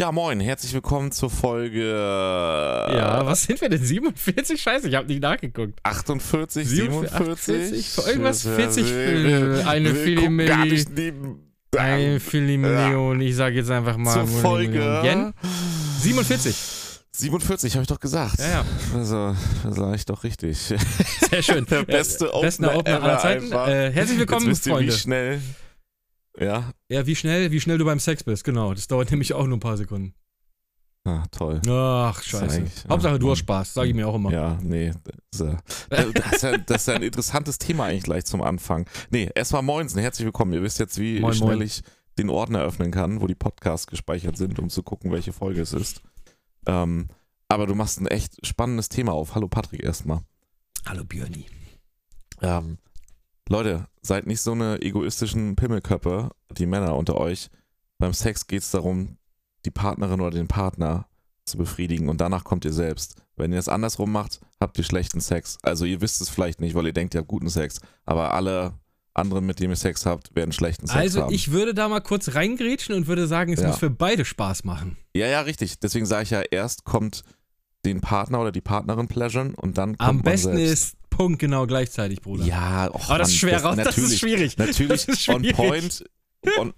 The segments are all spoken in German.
Ja, moin, herzlich willkommen zur Folge Ja, was sind wir denn? 47? Scheiße, ich habe nicht nachgeguckt. 48, 47. 47, irgendwas 40, Wir- eine gucken gar nicht neben. Ein Filimillion, ich sage jetzt einfach mal. Zur. Folge Yen? 47. 47, habe ich doch gesagt. Ja, ja. Also, das sage ich doch richtig. Sehr schön. Der beste Äh, Beste Opener Opener aller Zeiten. Äh, herzlich willkommen, Jetzt wisst ihr, Freunde. wie schnell. Ja, Ja, wie schnell, wie schnell du beim Sex bist, genau. Das dauert nämlich auch nur ein paar Sekunden. ah, toll. Ach, scheiße. Hauptsache, du hast Spaß, sage ich mir auch immer. Ja, nee. Das ist, äh, das, ist ja, das ist ja ein interessantes Thema eigentlich gleich zum Anfang. Nee, erstmal Moinsen, herzlich willkommen. Ihr wisst jetzt, wie Moin, schnell moin. ich den Ordner öffnen kann, wo die Podcasts gespeichert sind, um zu gucken, welche Folge es ist. Ähm, aber du machst ein echt spannendes Thema auf. Hallo Patrick erstmal. Hallo Björni. Ähm, Leute, seid nicht so eine egoistischen Pimmelköppe, die Männer unter euch. Beim Sex geht es darum, die Partnerin oder den Partner zu befriedigen und danach kommt ihr selbst. Wenn ihr es andersrum macht, habt ihr schlechten Sex. Also ihr wisst es vielleicht nicht, weil ihr denkt, ihr habt guten Sex, aber alle anderen, mit denen ihr Sex habt, werden schlechten Sex Also, haben. ich würde da mal kurz reingrätschen und würde sagen, es Ja. muss für beide Spaß machen. ja, ja, richtig. Deswegen sage ich ja, erst kommt den Partner oder die Partnerin pleasuren und dann kommt Am besten selbst. ist Punkt genau gleichzeitig, Bruder. Ja, och, Aber das ist schwer raus, das ist schwierig. Natürlich, Das ist on schwierig. point, on,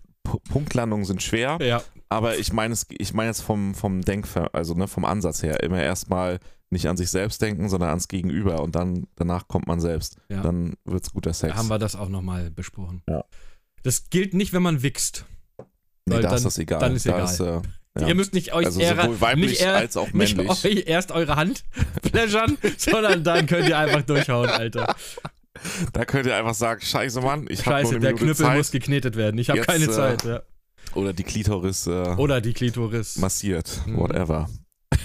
Punktlandungen sind schwer. Ja. Aber ich meine es, ich meine jetzt vom, vom Denk, also ne, vom Ansatz her, immer erstmal nicht an sich selbst denken, sondern ans Gegenüber und dann danach kommt man selbst. Ja. Dann wird's guter Sex. Da haben wir das auch nochmal besprochen. Ja. Das gilt nicht, wenn man wichst. nee, da ist das egal. dann ist da egal. Ist, äh, ja. Ihr müsst nicht euch also eher, sowohl weiblich nicht, eher, als auch nicht männlich. euch erst eure Hand pläschern, sondern dann könnt ihr einfach durchhauen, Alter. Da könnt ihr einfach sagen, scheiße Mann, ich habe Scheiße, eine der Knüppel Zeit. muss geknetet werden. Ich habe keine äh, Zeit. Ja. Oder die Klitoris äh, Oder die Klitoris. massiert, Mhm. whatever.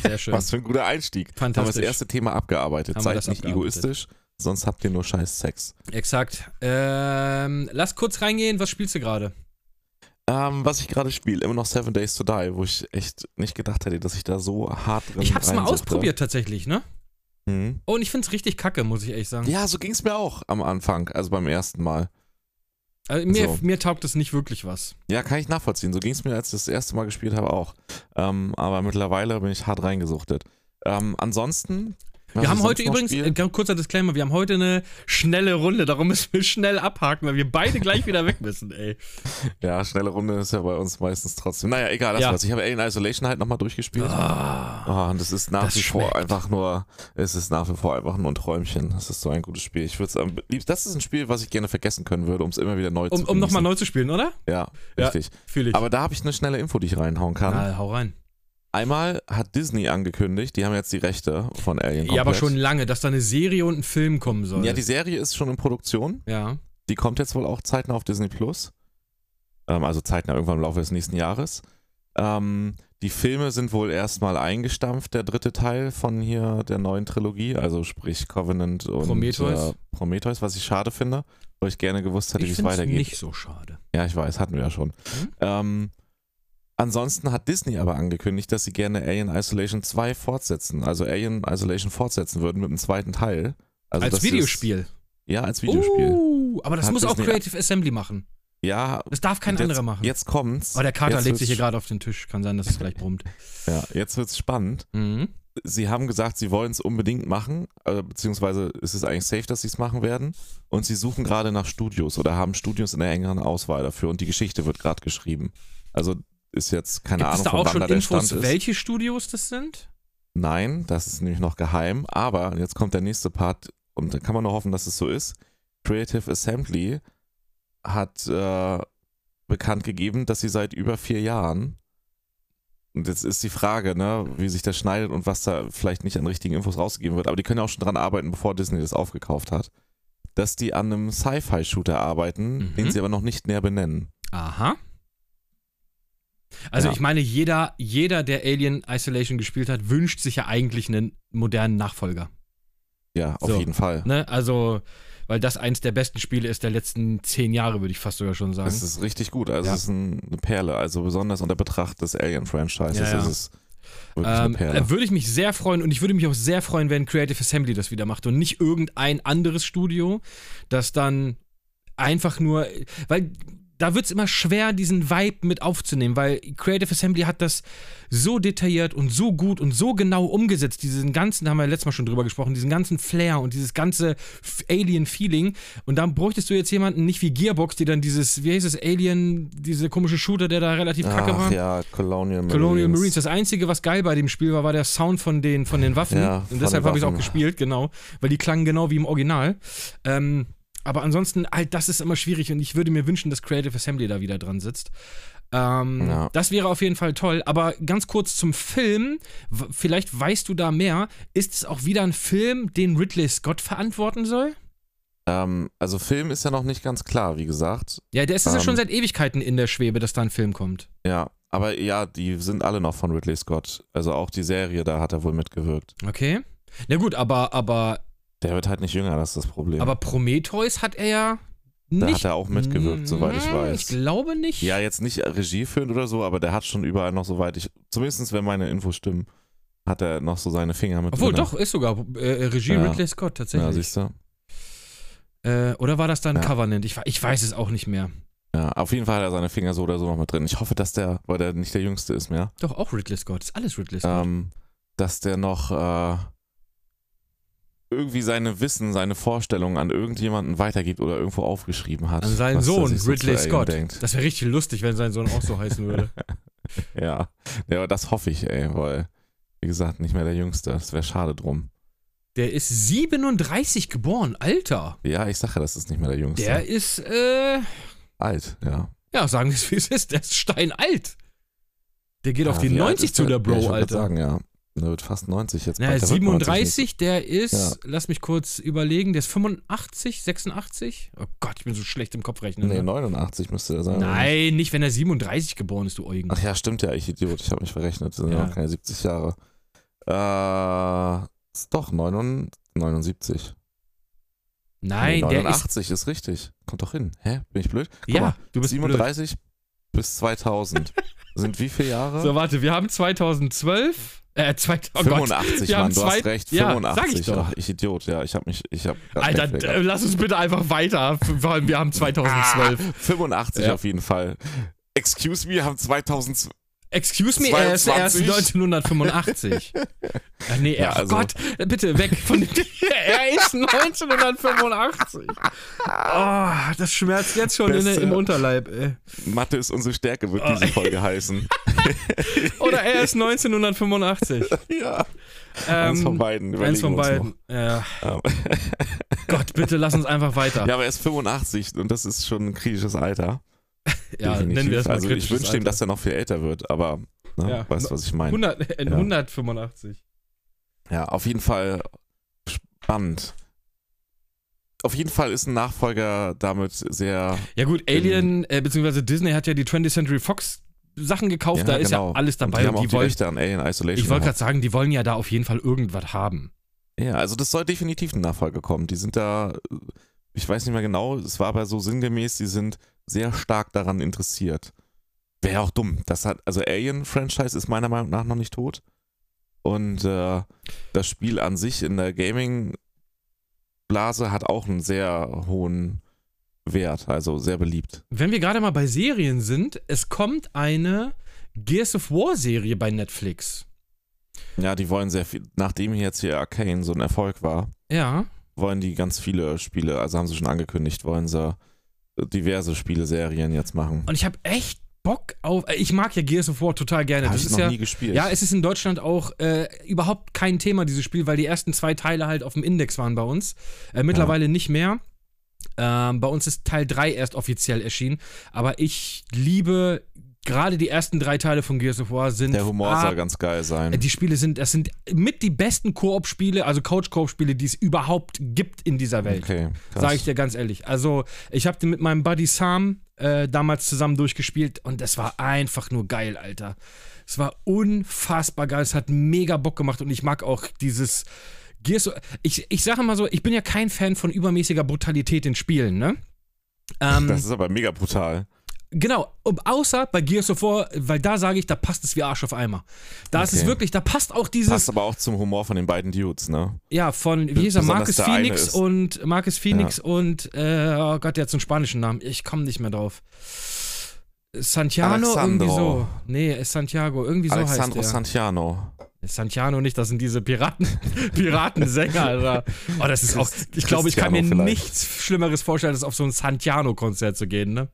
Sehr schön. Was für ein guter Einstieg. Haben wir das Fantastisch. erste Thema abgearbeitet. Haben Seid nicht abgearbeitet. egoistisch, sonst habt ihr nur scheiß Sex. Exakt. Ähm, lass kurz reingehen. Was spielst du gerade? Ähm, was ich gerade spiele, immer noch Seven Days to Die, wo ich echt nicht gedacht hätte, dass ich da so hart drin Ich hab's mal ausprobiert tatsächlich, ne? Mhm. Oh, und ich find's richtig kacke, muss ich ehrlich sagen. Ja, so ging es mir auch am Anfang, also beim ersten Mal. Also mir, So. mir taugt es nicht wirklich was. Ja, kann ich nachvollziehen. So ging es mir, als ich das erste Mal gespielt habe, auch. Ähm, aber mittlerweile bin ich hart reingesuchtet. Ähm, ansonsten. Was Wir haben heute übrigens, äh, kurzer Disclaimer, wir haben heute eine schnelle Runde, darum müssen wir schnell abhaken, weil wir beide gleich wieder weg müssen, ey. Ja, schnelle Runde ist ja bei uns meistens trotzdem. Naja, egal, das Ja. was. Ich habe Alien Isolation halt nochmal durchgespielt. Ah. Ah, und das ist nach wie vor schmeckt. einfach nur, es ist nach wie vor einfach nur ein Träumchen. Das ist so ein gutes Spiel. Ich würde es am liebsten, das ist ein Spiel, was ich gerne vergessen können würde, um es immer wieder neu Um, zu um nochmal neu zu spielen, oder? Ja, Ja. richtig. Fühle ich. Aber da habe ich eine schnelle Info, die ich reinhauen kann. Na, hau rein. Einmal hat Disney angekündigt, die haben jetzt die Rechte von Alien Ja, aber komplett. schon lange, dass da eine Serie und ein Film kommen soll. Ja, die Serie ist schon in Produktion. ja. Die kommt jetzt wohl auch zeitnah auf Disney Plus. Ähm, also zeitnah irgendwann im Laufe des nächsten Jahres. Ähm, die Filme sind wohl erstmal eingestampft, der dritte Teil von hier der neuen Trilogie, also sprich Covenant und Prometheus. Äh, Prometheus, was ich schade finde, weil ich gerne gewusst hätte, wie ich es weitergeht. nicht so schade. Ja, ich weiß, hatten wir ja schon. Mhm. Ähm, ansonsten hat Disney aber angekündigt, dass sie gerne Alien Isolation 2 fortsetzen, also Alien Isolation fortsetzen würden mit einem zweiten Teil. Also Als Videospiel. Ist, ja, als Videospiel. Uh, aber das Hat muss auch Disney- Creative Assembly machen. Ja, Das darf kein anderer machen. Jetzt kommt's. oh, der Kater legt sich hier gerade auf den Tisch. Kann sein, dass es gleich brummt. Ja, jetzt wird's spannend. Mhm. Sie haben gesagt, sie wollen es unbedingt machen, äh, beziehungsweise ist es eigentlich safe, dass sie es machen werden. Und sie suchen gerade nach Studios oder haben Studios in der engeren Auswahl dafür und die Geschichte wird gerade geschrieben. Also ist jetzt keine Gibt Ahnung, da von auch wann schon da Infos, Stand ist. welche Studios das sind? Nein, das ist nämlich noch geheim. Aber jetzt kommt der nächste Part und da kann man nur hoffen, dass es so ist. Creative Assembly hat äh, bekannt gegeben, dass sie seit über vier Jahren und jetzt ist die Frage, ne, wie sich das schneidet und was da vielleicht nicht an richtigen Infos rausgegeben wird, aber die können ja auch schon dran arbeiten, bevor Disney das aufgekauft hat, dass die an einem Sci-Fi-Shooter arbeiten, Mhm. den sie aber noch nicht näher benennen. Aha. Also Ja. ich meine, jeder, jeder, der Alien Isolation gespielt hat, wünscht sich ja eigentlich einen modernen Nachfolger. Ja, auf So. jeden Fall. Ne? Also, weil das eins der besten Spiele ist der letzten zehn Jahre, würde ich fast sogar schon sagen. Das ist richtig gut. Also Ja. es ist ein, eine Perle. Also besonders unter Betracht des Alien-Franchises Ja, ja. ist es wirklich eine Ähm, Perle. äh, würde ich mich sehr freuen und ich würde mich auch sehr freuen, wenn Creative Assembly das wieder macht und nicht irgendein anderes Studio, das dann einfach nur, weil da wird es immer schwer, diesen Vibe mit aufzunehmen, weil Creative Assembly hat das so detailliert und so gut und so genau umgesetzt, diesen ganzen, da haben wir letztes Mal schon drüber gesprochen, diesen ganzen Flair und dieses ganze Alien-Feeling. Und dann bräuchtest du jetzt jemanden, nicht wie Gearbox, die dann dieses, wie heißt es, Alien, diese komische Shooter, der da relativ kacke Ach war. ja, Colonial Marines. Colonial Marines. Das Einzige, was geil bei dem Spiel war, war der Sound von den, von den Waffen. Ja, und deshalb habe ich es auch gespielt, genau. Weil die klangen genau wie im Original. Ähm, aber ansonsten, halt, das ist immer schwierig und ich würde mir wünschen, dass Creative Assembly da wieder dran sitzt. Ähm, Ja. Das wäre auf jeden Fall toll. Aber ganz kurz zum Film. Vielleicht weißt du da mehr. Ist es auch wieder ein Film, den Ridley Scott verantworten soll? Ähm, also Film ist ja noch nicht ganz klar, wie gesagt. Ja, der ist ja Ähm. schon seit Ewigkeiten in der Schwebe, dass da ein Film kommt. Ja, aber ja, die sind alle noch von Ridley Scott. Also auch die Serie, da hat er wohl mitgewirkt. Okay. Na gut, aber, aber, Der wird halt nicht jünger, das ist das Problem. aber Prometheus hat er ja da nicht hat er auch mitgewirkt, soweit ich weiß. Ich glaube nicht. Ja, jetzt nicht Regie führend oder so, aber der hat schon überall noch, soweit ich, zumindest wenn meine Infos stimmen, hat er noch so seine Finger mit Obwohl, drin. doch, ist sogar äh, Regie Ja. Ridley Scott Ja, tatsächlich. siehst du. äh, oder war das dann Ja. Covenant? Ich, ich weiß es auch nicht mehr. Ja, auf jeden Fall hat er seine Finger so oder so noch mit drin. Ich hoffe, dass der, weil der nicht der Jüngste ist mehr, Doch, auch Ridley Scott. Ist alles Ridley Scott. ähm, dass der noch äh, irgendwie seine Wissen, seine Vorstellungen an irgendjemanden weitergibt oder irgendwo aufgeschrieben hat. An seinen Sohn, so Ridley Scott. Denkt. Das wäre richtig lustig, wenn sein Sohn auch so heißen würde. Ja. ja, aber das hoffe ich, ey, weil, wie gesagt, nicht mehr der Jüngste. Das wäre schade drum. Der ist 37 geboren, Alter. Ja, ich sage ja, das ist nicht mehr der Jüngste. Der ist, äh, alt, ja. ja, sagen wir es wie es ist, der ist steinalt. Der geht auf Ja, die wie alt 90 ist zu der ich Bro, Alter. sagen, ja. Der wird fast 90 jetzt. Naja, bald. Der wird 37, der ist, Ja. lass mich kurz überlegen, der ist 85, 86? Oh Gott, ich bin so schlecht im Kopf rechnen. 90. Nee, ne? 89 müsste er sein. Nein, nicht, wenn er 37 geboren ist, du Eugen. Ach ja, stimmt ja, ich Idiot. Ich habe mich verrechnet. Das sind ja noch keine 70 Jahre. Äh, ist doch 79. 79. Nein, nee, der ist. 89 ist, richtig. Kommt doch hin. Hä? Bin ich blöd? Guck Ja, mal, du bist blöd. 37 bis 2000 sind wie viele Jahre? So, warte, wir haben 2012. Äh, 2000, oh Gott. 85, wir haben Mann, du zwei- hast recht. Ja, 85. sag ich doch. Ach, ich Idiot, ja, ich habe mich, ich habe Alter, äh, lass uns bitte einfach weiter. Vor allem, wir haben 2012. 85 Ja. auf jeden Fall. Excuse me, wir haben 2000. Excuse me, er ist erst 22. 1985. Ach nee, Ja, also- Gott, bitte weg von dem. er ist 1985. Oh, das schmerzt jetzt schon in, im Unterleib. Ey. Mathe ist unsere Stärke, wird Oh. diese Folge heißen. Oder er ist 1985. ja. eins von Ähm, beiden. eins von überlegen wir uns beiden. Ja. noch. Gott, bitte lass uns einfach weiter. Ja, aber er ist 85 und das ist schon ein kritisches Alter. Ja, Definitiv. nennen wir es mal Also ich wünsche ihm, Alter. dass er noch viel älter wird, aber ne, Ja. weißt du, was ich meine? 100, äh, Ja. 185. Ja, auf jeden Fall spannend. Auf jeden Fall ist ein Nachfolger damit sehr. Ja gut, Alien, äh, beziehungsweise Disney hat ja die 20th Century Fox Sachen gekauft, ja, da ist genau. ja alles Und dabei. Die Und die wollen, an Alien Isolation. ich wollte gerade sagen, die wollen ja da auf jeden Fall irgendwas haben. Ja, also das soll definitiv ein Nachfolger kommen. Die sind da, ich weiß nicht mehr genau, es war aber so sinngemäß, die sind sehr stark daran interessiert. Wäre auch dumm. Das hat, also Alien-Franchise ist meiner Meinung nach noch nicht tot. Und äh, das Spiel an sich in der Gaming-Blase hat auch einen sehr hohen Wert, also sehr beliebt. Wenn wir gerade mal bei Serien sind, es kommt eine Gears of War Serie bei Netflix. Ja, die wollen sehr viel, nachdem jetzt hier Arcane so ein Erfolg war, Ja. Wollen die ganz viele Spiele, also haben sie schon angekündigt, wollen sie diverse Spieleserien jetzt machen. Und ich habe echt Bock auf. äh, Ich mag ja Gears of War total gerne. Habe Das ich ist noch ja. nie gespielt. Ja, es ist in Deutschland auch äh, überhaupt kein Thema, dieses Spiel, weil die ersten zwei Teile halt auf dem Index waren bei uns. Äh, mittlerweile nicht mehr. Ähm, bei uns ist Teil 3 erst offiziell erschienen. Aber ich liebe gerade die ersten drei Teile von Gears of War sind. Der Humor ah, soll ganz geil sein. Die Spiele sind, das sind mit die besten Koop-Spiele, also Couch-Koop-Spiele, die es überhaupt gibt in dieser Welt. Okay. Sage ich dir ganz ehrlich. Also, ich habe den mit meinem Buddy Sam äh, damals zusammen durchgespielt und das war einfach nur geil, Alter. Es war unfassbar geil. Es hat mega Bock gemacht und ich mag auch dieses Gears. Ich, ich sage mal so, ich bin ja kein Fan von übermäßiger Brutalität in Spielen, ne? Ähm, Das ist aber mega brutal. Genau, um, außer bei Gears of War, weil da sage ich, da passt es wie Arsch auf Eimer. Da ist es Okay. wirklich, da passt auch dieses, Passt aber auch zum Humor von den beiden Dudes, ne? ja, von, wie hieß er, Marcus Phoenix und Marcus Phoenix und, äh, oh Gott, der hat so einen spanischen Namen. Ich komme nicht mehr drauf. Santiano, Alexandro. irgendwie so. Nee, ist Santiago, irgendwie so Alexandro heißt der. Santiano. Santiano nicht, das sind diese Piraten, Piratensänger, Alter. Oh, das ist auch, ich glaube, ich kann mir vielleicht. nichts Schlimmeres vorstellen, als auf so ein Santiano-Konzert zu gehen, ne?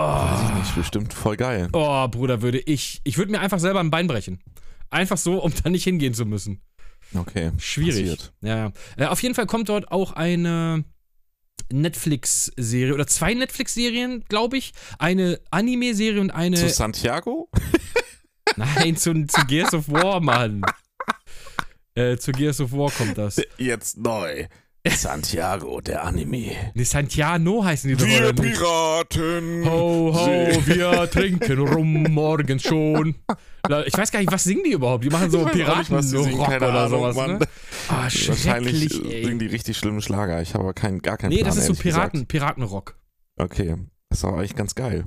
Weiß ich Oh, nicht, bestimmt voll geil. oh, Bruder, würde ich, ich würde mir einfach selber ein Bein brechen. Einfach so, um da nicht hingehen zu müssen. Okay. Schwierig. Passiert. Ja, ja. Äh, auf jeden Fall kommt dort auch eine Netflix-Serie oder zwei Netflix-Serien, glaube ich. Eine Anime-Serie und eine. Zu Santiago? Nein, zu, zu Gears of War, Mann. Äh, zu Gears of War kommt das. Jetzt neu. Santiago, der Anime. Nee, Santiano heißen die doch Wir? Piraten. Ho, ho, wir trinken rum morgens schon. Ich weiß gar nicht, was singen die überhaupt? Die machen so singen, Piraten-Rock keine oder Ahnung, sowas, Mann. ne? Ah, Wahrscheinlich schrecklich, ey. singen die richtig schlimmen Schlager. Ich habe aber kein, gar keinen Nee, Plan, das ist so Piraten, gesagt. Piratenrock. Okay. Das ist auch eigentlich ganz geil.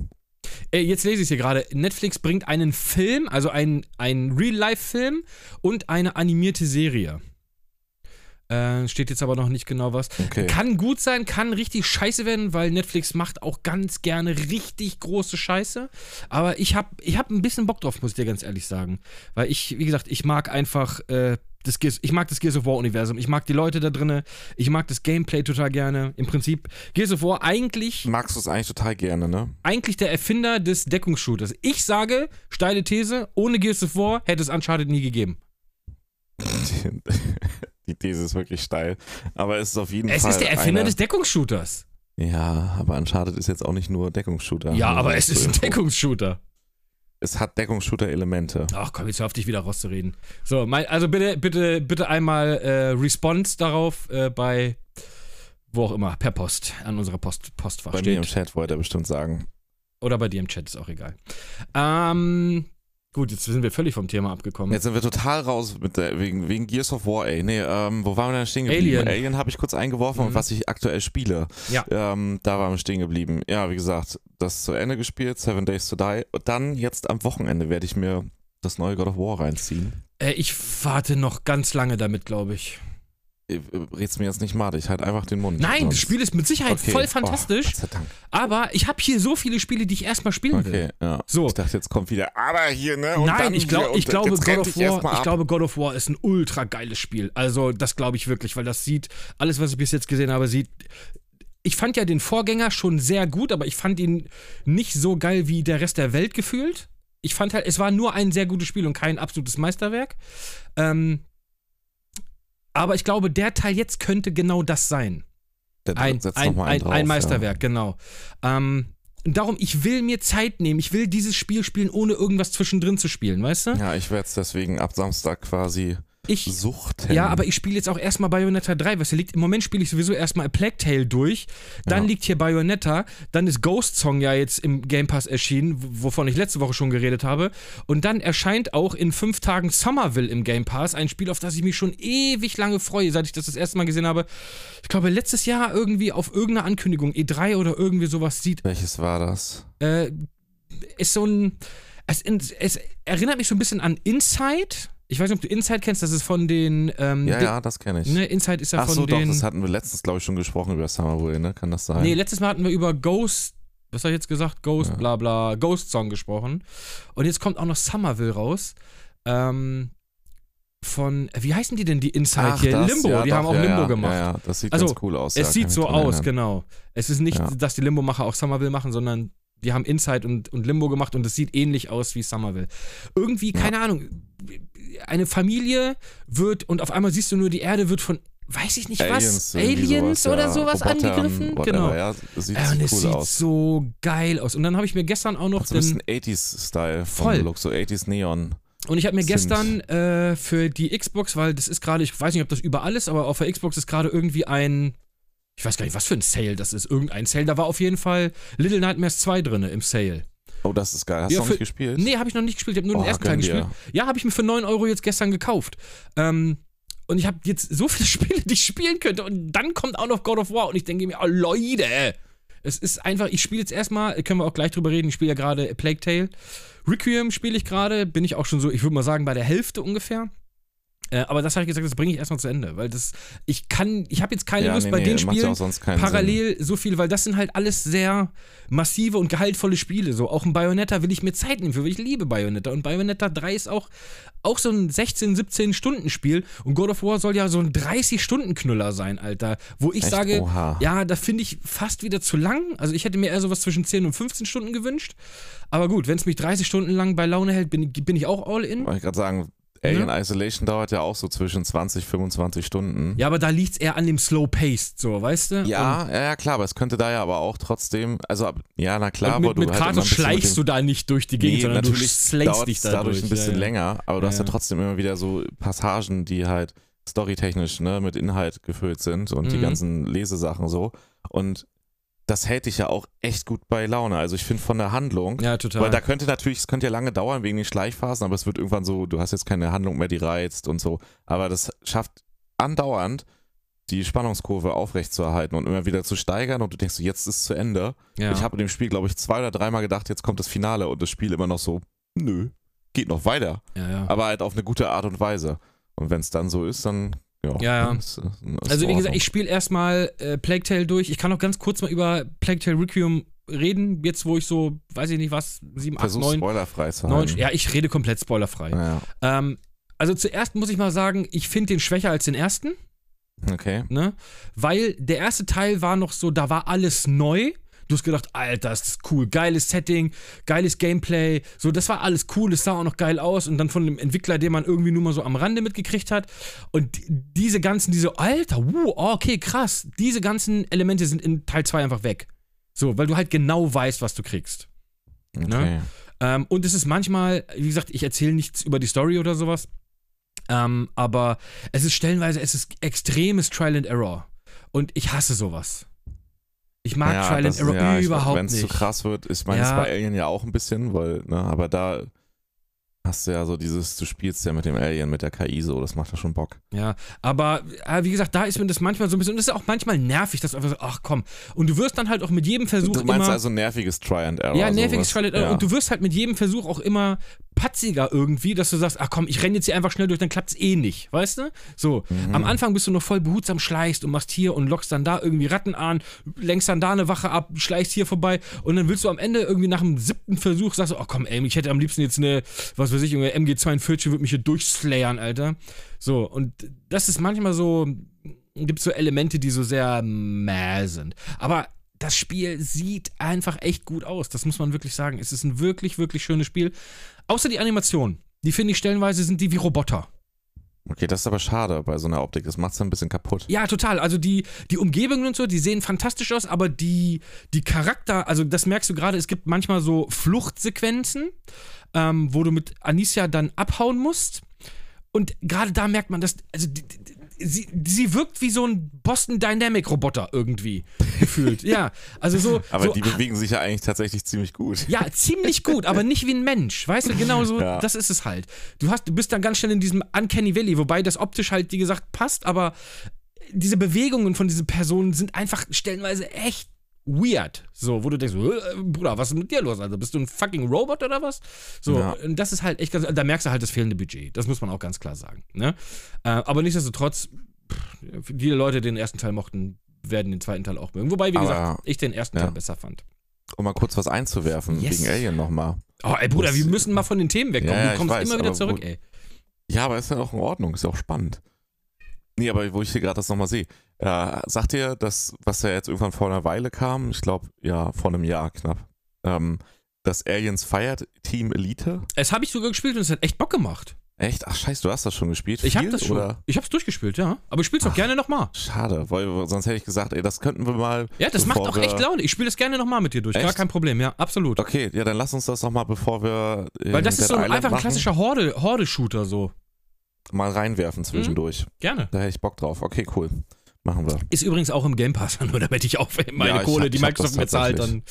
Äh, jetzt lese ich es hier gerade. Netflix bringt einen Film, also einen, einen Real-Life-Film und eine animierte Serie. Äh, steht jetzt aber noch nicht genau was. Okay. Kann gut sein, kann richtig scheiße werden, weil Netflix macht auch ganz gerne richtig große Scheiße. Aber ich habe ich hab ein bisschen Bock drauf, muss ich dir ganz ehrlich sagen. Weil ich, wie gesagt, ich mag einfach äh, das Gears, ich mag das Gears of War-Universum. Ich mag die Leute da drinne. Ich mag das Gameplay total gerne. Im Prinzip, Gears of War eigentlich Magst du es eigentlich total gerne, ne? eigentlich der Erfinder des Deckungsshooters. Ich sage, steile These, ohne Gears of War hätte es Uncharted nie gegeben. Die These ist wirklich steil. Aber es ist auf jeden Es Fall. ist der Erfinder eine, des Deckungsshooters. Ja, aber Uncharted ist jetzt auch nicht nur Deckungsshooter. Ja, aber es ist ein. Deckungsshooter. Es hat Deckungsshooter-Elemente. Ach komm, jetzt hör auf dich wieder rauszureden. So, mein, also bitte, bitte, bitte einmal äh, Response darauf äh, bei wo auch immer, per Post, an unserer Post, Postfach Bei mir im steht. Chat wollte er bestimmt sagen. Oder bei dir im Chat, ist auch egal. Ähm, gut, jetzt sind wir völlig vom Thema abgekommen. Jetzt sind wir total raus mit der, wegen, wegen Gears of War, ey. Nee, ähm, wo waren wir denn stehen geblieben? Alien. Alien habe ich kurz eingeworfen Mhm. und was ich aktuell spiele. Ja. Ähm, da waren wir stehen geblieben. Ja, wie gesagt, das zu Ende gespielt, Seven Days to Die. Und dann jetzt am Wochenende werde ich mir das neue God of War reinziehen. Äh, ich warte noch ganz lange damit, glaube ich. Äh, Red's mir jetzt nicht madig, ich halt einfach den Mund. Nein, sonst. das Spiel ist mit Sicherheit Okay. voll Oh, fantastisch. Dank. Aber ich habe hier so viele Spiele, die ich erstmal spielen will. Okay, ja. So. Ich dachte, jetzt kommt wieder, aber hier, ne? Und Nein, ich, glaub, ich, glaube, God of War, ich glaube, God of War ist ein ultra geiles Spiel. Also, das glaube ich wirklich, weil das sieht, alles, was ich bis jetzt gesehen habe, sieht. Ich fand ja den Vorgänger schon sehr gut, aber ich fand ihn nicht so geil wie der Rest der Welt gefühlt. Ich fand halt, es war nur ein sehr gutes Spiel und kein absolutes Meisterwerk. Ähm, aber ich glaube, der Teil jetzt könnte genau das sein. Der Ein, setzt ein, ein, drauf, ein Meisterwerk, genau. Ähm, darum, ich will mir Zeit nehmen. Ich will dieses Spiel spielen, ohne irgendwas zwischendrin zu spielen, weißt du? Ja, ja ich werde es deswegen ab Samstag quasi Ich, suchten. ja, aber ich spiele jetzt auch erstmal Bayonetta 3, was hier liegt. Im Moment spiele ich sowieso erstmal A Plague Tale durch. Dann Ja. liegt hier Bayonetta. Dann ist Ghost Song ja jetzt im Game Pass erschienen, wovon ich letzte Woche schon geredet habe. Und dann erscheint auch in fünf Tagen Somerville im Game Pass. Ein Spiel, auf das ich mich schon ewig lange freue, seit ich das das erste Mal gesehen habe. Ich glaube, letztes Jahr irgendwie auf irgendeiner Ankündigung, E3 oder irgendwie sowas, sieht Welches war das? äh, ist so ein. Es, es erinnert mich so ein bisschen an Inside. Ich weiß nicht, ob du Inside kennst, das ist von den. Ähm, Ja, den- ja, das kenne ich. Ne, Inside ist ja Ach von so, doch, den. das hatten wir letztens, glaube ich, schon gesprochen über Summerway, ne? Kann das sein? nee, letztes Mal hatten wir über Ghost. Was habe ich jetzt gesagt? Ghost, Ja. bla bla, Ghost Song gesprochen. Und jetzt kommt auch noch Somerville raus. Ähm, von. Wie heißen die denn, die Inside Ach, hier? das, Limbo, ja, die doch, haben auch ja, Limbo ja, gemacht. Ja, ja, das sieht Also, ganz cool aus. Es sieht so aus, erinnern. genau. Es ist nicht, dass die Limbo-Macher auch Somerville machen, sondern die haben Inside und, und Limbo gemacht und es sieht ähnlich aus wie Somerville. Irgendwie, keine Ahnung, eine Familie wird und auf einmal siehst du nur, die Erde wird von, weiß ich nicht was, irgendwie Aliens oder ja, sowas Robotern, angegriffen. whatever, Genau. Ja, das sieht Äh, und es cool sieht aus. so geil aus. Und dann habe ich mir gestern auch noch Hat so ein den, bisschen 80s-Style Voll. Look, so 80s Neon. Und ich habe mir gestern äh, für die Xbox, weil das ist gerade, ich weiß nicht, ob das überall ist, aber auf der Xbox ist gerade irgendwie ein, ich weiß gar nicht, was für ein Sale das ist, irgendein Sale. Da war auf jeden Fall Little Nightmares 2 drin im Sale. Oh, das ist geil. Hast Ja, du noch nicht gespielt? Nee, habe ich noch nicht gespielt, ich habe nur den Oh, ersten Teil gespielt. Ja, habe ich mir für 9 Euro jetzt gestern gekauft. Ähm, und ich habe jetzt so viele Spiele, die ich spielen könnte. Und dann kommt auch noch God of War. Und ich denke mir, oh Leute, Es ist einfach, ich spiele jetzt erstmal, können wir auch gleich drüber reden, ich spiele ja gerade Plague Tale. Requiem spiele ich gerade, bin ich auch schon so, ich würde mal sagen, bei der Hälfte ungefähr. Äh, aber das habe ich gesagt, das bringe ich erstmal zu Ende, weil das, ich kann, ich habe jetzt keine Ja, Lust nee, bei nee, den ja Spielen keinen parallel so viel, weil das sind halt alles sehr massive und gehaltvolle Spiele. So auch ein Bayonetta will ich mir Zeit nehmen für, weil ich liebe Bayonetta und Bayonetta 3 ist auch auch so ein 16, 17 Stunden Spiel und God of War soll ja so ein 30 Stunden Knüller sein, Alter, wo ich Echt? sage, Oha. ja, da finde ich fast wieder zu lang. Also ich hätte mir eher sowas zwischen 10 und 15 Stunden gewünscht. Aber gut, wenn es mich 30 Stunden lang bei Laune hält, bin, bin ich auch all in. Wollte ich gerade sagen, Alien Isolation dauert ja auch so zwischen 20, 25 Stunden. Ja, aber da liegt es eher an dem Slow Paced, so, weißt du? Ja, ja, ja, klar, aber es könnte da ja aber auch trotzdem, also ab- ja, na klar, aber mit, du mit halt Kratos mit schleichst dem- du da nicht durch die Gegend, Nee, sondern du natürlich slayst dauert dich dadurch. dadurch ein bisschen ja, ja. länger, aber du hast ja trotzdem immer wieder so Passagen, die halt storytechnisch ne, mit Inhalt gefüllt sind und die Mhm. ganzen Lesesachen so. Und das hält dich ja auch echt gut bei Laune. Also ich finde von der Handlung, Ja, total. weil da könnte natürlich, es könnte ja lange dauern wegen den Schleichphasen, aber es wird irgendwann so, du hast jetzt keine Handlung mehr, die reizt und so. Aber das schafft andauernd die Spannungskurve aufrechtzuerhalten und immer wieder zu steigern und du denkst, so, jetzt ist es zu Ende. ja. Ich habe in dem Spiel, glaube ich, zwei oder dreimal gedacht, jetzt kommt das Finale und das Spiel immer noch so, nö, geht noch weiter. ja, ja. Aber halt auf eine gute Art und Weise. Und wenn es dann so ist, dann ja. Ja, Ist, ist Also wie gesagt, ich spiele erstmal äh, Plague Tale durch. Ich kann auch ganz kurz mal über Plague Tale Requiem reden, jetzt wo ich so, weiß ich nicht was, 7, 8, versuche 9, spoilerfrei zu 9, halten. ja, ich rede komplett spoilerfrei. Ja, Ähm, also zuerst muss ich mal sagen, ich finde den schwächer als den ersten, okay. ne? Weil der erste Teil war noch so, da war alles neu. Du hast gedacht, Alter, ist das cool, geiles Setting, geiles Gameplay, so, das war alles cool, es sah auch noch geil aus und dann von dem Entwickler, den man irgendwie nur mal so am Rande mitgekriegt hat und die- diese ganzen, diese, Alter, wow, okay, krass, diese ganzen Elemente sind in Teil 2 einfach weg. So, weil du halt genau weißt, was du kriegst. okay. Ähm, und es ist manchmal, wie gesagt, ich erzähle nichts über die Story oder sowas. Ähm, aber es ist stellenweise, es ist extremes Trial and Error. Und ich hasse sowas. Ich mag ja, Trial and Error ja, überhaupt Wenn es zu nicht. krass wird, ich meine, es Ja. bei Alien ja auch ein bisschen, weil, ne, aber da hast du ja so dieses, du spielst ja mit dem Alien, mit der KI so, das macht ja schon Bock. Ja, aber äh, wie gesagt, da ist mir das manchmal so ein bisschen, und das ist auch manchmal nervig, dass du einfach so, ach komm. Und du wirst dann halt auch mit jedem Versuch Du meinst immer. also nerviges Try and Error. Ja, nerviges sowas. Trial and Error. Ja. Und du wirst halt mit jedem Versuch auch immer patziger irgendwie, dass du sagst, ach komm, ich renne jetzt hier einfach schnell durch, dann klappt's eh nicht, weißt du? So, Mhm. am Anfang bist du noch voll behutsam, schleichst und machst hier und lockst dann da irgendwie Ratten an, lenkst dann da eine Wache ab, schleichst hier vorbei und dann willst du am Ende irgendwie nach dem siebten Versuch, sagst du, ach komm, ey, ich hätte am liebsten jetzt eine, was weiß ich, eine MG42, würde mich hier durchslayern, Alter. So, und das ist manchmal so, gibt so Elemente, die so sehr mäh sind. Aber das Spiel sieht einfach echt gut aus. Das muss man wirklich sagen. Es ist ein wirklich, wirklich schönes Spiel. Außer die Animation. Die finde ich stellenweise sind die wie Roboter. Okay, das ist aber schade bei so einer Optik. Das macht es ein bisschen kaputt. Ja, total. Also die, die Umgebungen und so, die sehen fantastisch aus, aber die, die Charakter, also das merkst du gerade, es gibt manchmal so Fluchtsequenzen, ähm, wo du mit Anicia dann abhauen musst. Und gerade da merkt man, dass, also die, die, sie, sie wirkt wie so ein Boston Dynamic Roboter irgendwie gefühlt. ja, also so. Aber so, die bewegen sich ja eigentlich tatsächlich ziemlich gut. Ja, ziemlich gut, aber nicht wie ein Mensch. Weißt du, genau so, Ja. das ist es halt. Du, hast, du bist dann ganz schnell in diesem Uncanny Valley, wobei das optisch halt, wie gesagt, passt, aber diese Bewegungen von diesen Personen sind einfach stellenweise echt weird. So, wo du denkst, äh, Bruder, was ist mit dir los? Also bist du ein fucking Robot oder was? So, Ja. und das ist halt echt ganz, da merkst du halt das fehlende Budget. Das muss man auch ganz klar sagen. Ne? Äh, aber nichtsdestotrotz, pff, viele Leute, die den ersten Teil mochten, werden den zweiten Teil auch mögen. Wobei, wie Aber- gesagt, ich den ersten ja. Teil besser fand. Um mal kurz was einzuwerfen, Yes. wegen Alien nochmal. Oh, ey, Bruder, Das- wir müssen mal von den Themen wegkommen. Ja, du kommst weiß, immer wieder zurück, wo- ey. Ja, aber ist ja auch in Ordnung, ist ja auch spannend. Nee, aber wo ich hier gerade das nochmal sehe, äh, sagt ihr, das, was ja jetzt irgendwann vor einer Weile kam, ich glaube, ja, vor einem Jahr knapp, ähm, das Aliens Fired Team Elite? Es habe ich sogar gespielt und es hat echt Bock gemacht. Echt? Ach scheiße, du hast das schon gespielt? Ich habe das schon. Oder? Ich habe es durchgespielt, ja. Aber ich spiele es auch Ach. gerne nochmal. Schade, weil sonst hätte ich gesagt, ey, das könnten wir mal. Ja, das macht auch echt Laune. Ich spiele das gerne nochmal mit dir durch. Gar Echt? kein Problem, ja, absolut. Okay, ja, dann lass uns das nochmal, bevor wir. äh, Weil das ist so ein, einfach ein klassischer Horde- Horde-Shooter so. Mal reinwerfen zwischendurch. Gerne. Da hätte ich Bock drauf. Okay, cool. Machen wir. Ist übrigens auch im Game Pass, nur damit ich auch meine Ja, Kohle, hab- die Microsoft mir zahlt, dann.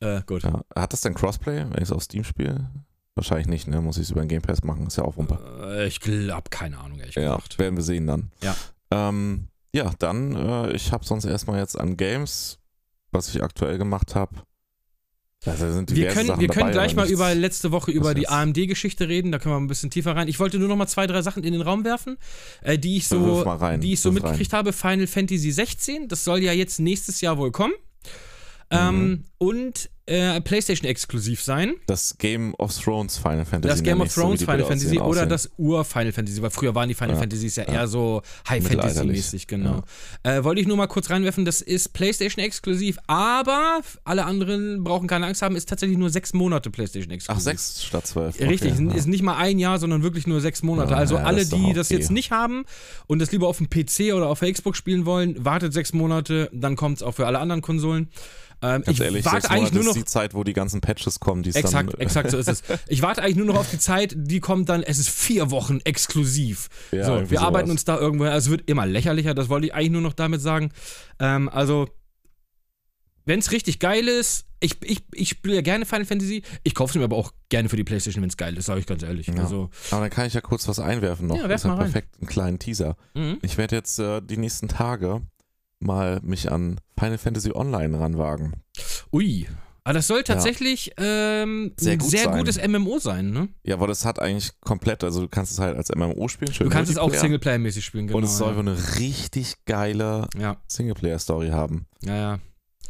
Äh, gut. Ja. Hat das denn Crossplay, wenn ich es auf Steam spiele? Wahrscheinlich nicht, ne? Muss ich es über den Game Pass machen, ist ja auch Wumpe. Äh, ich glaube, keine Ahnung, ehrlich Ja, gesagt. werden wir sehen dann. Ja. Ähm, ja, dann, äh, ich habe sonst erstmal jetzt an Games was ich aktuell gemacht habe. Wir können, Sachen wir können dabei, gleich mal über letzte Woche über die AMD-Geschichte reden, da können wir ein bisschen tiefer rein. Ich wollte nur noch mal zwei, drei Sachen in den Raum werfen, äh, die ich so, rein, die ich so mitgekriegt habe. Final Fantasy 16, das soll ja jetzt nächstes Jahr wohl kommen. Ähm, Mhm. und äh, PlayStation exklusiv sein. Das Game of Thrones Final Fantasy. Das Game of so Thrones die Final Fantasy aussehen, oder das Ur-Final Fantasy, weil früher waren die Final Ja. Fantasies ja, Ja. eher so High Mittelalterlich. Fantasy-mäßig, genau. Äh, wollte ich nur mal kurz reinwerfen, das ist PlayStation exklusiv, aber alle anderen brauchen keine Angst haben, ist tatsächlich nur sechs Monate PlayStation exklusiv. Ach, sechs statt zwölf. Richtig, Okay, ist nicht mal ein Jahr, sondern wirklich nur sechs Monate. Ja, also ja, alle, das die das okay. jetzt nicht haben und das lieber auf dem PC oder auf der Xbox spielen wollen, wartet sechs Monate, dann kommt es auch für alle anderen Konsolen. Ähm, ich ehrlich, warte eigentlich nur noch die Zeit, wo die ganzen Patches kommen, die Exakt, dann... exakt so ist es. Ich warte eigentlich nur noch auf die Zeit, die kommt dann, es ist vier Wochen exklusiv. Ja, so, wir arbeiten sowas. uns da irgendwo, also es wird immer lächerlicher, das wollte ich eigentlich nur noch damit sagen. Ähm, also, wenn es richtig geil ist, ich, ich, ich spiele ja gerne Final Fantasy, ich kaufe es mir aber auch gerne für die Playstation, wenn es geil ist, sage ich ganz ehrlich. Ja. Also, Aber dann kann ich ja kurz was einwerfen noch. Ja, werf das mal perfekt, einen kleinen Teaser. mhm. Ich werde jetzt äh, die nächsten Tage mal mich an Final Fantasy Online ranwagen. ui. Aber das soll tatsächlich ähm, Sehr ein gut sehr sein. gutes MMO sein, ne? Ja, aber das hat eigentlich komplett, also du kannst es halt als MMO spielen, schön Du kannst es auch. Singleplayer-mäßig spielen, genau. Und es soll ja. wohl eine richtig geile ja, Singleplayer-Story haben. ja, ja.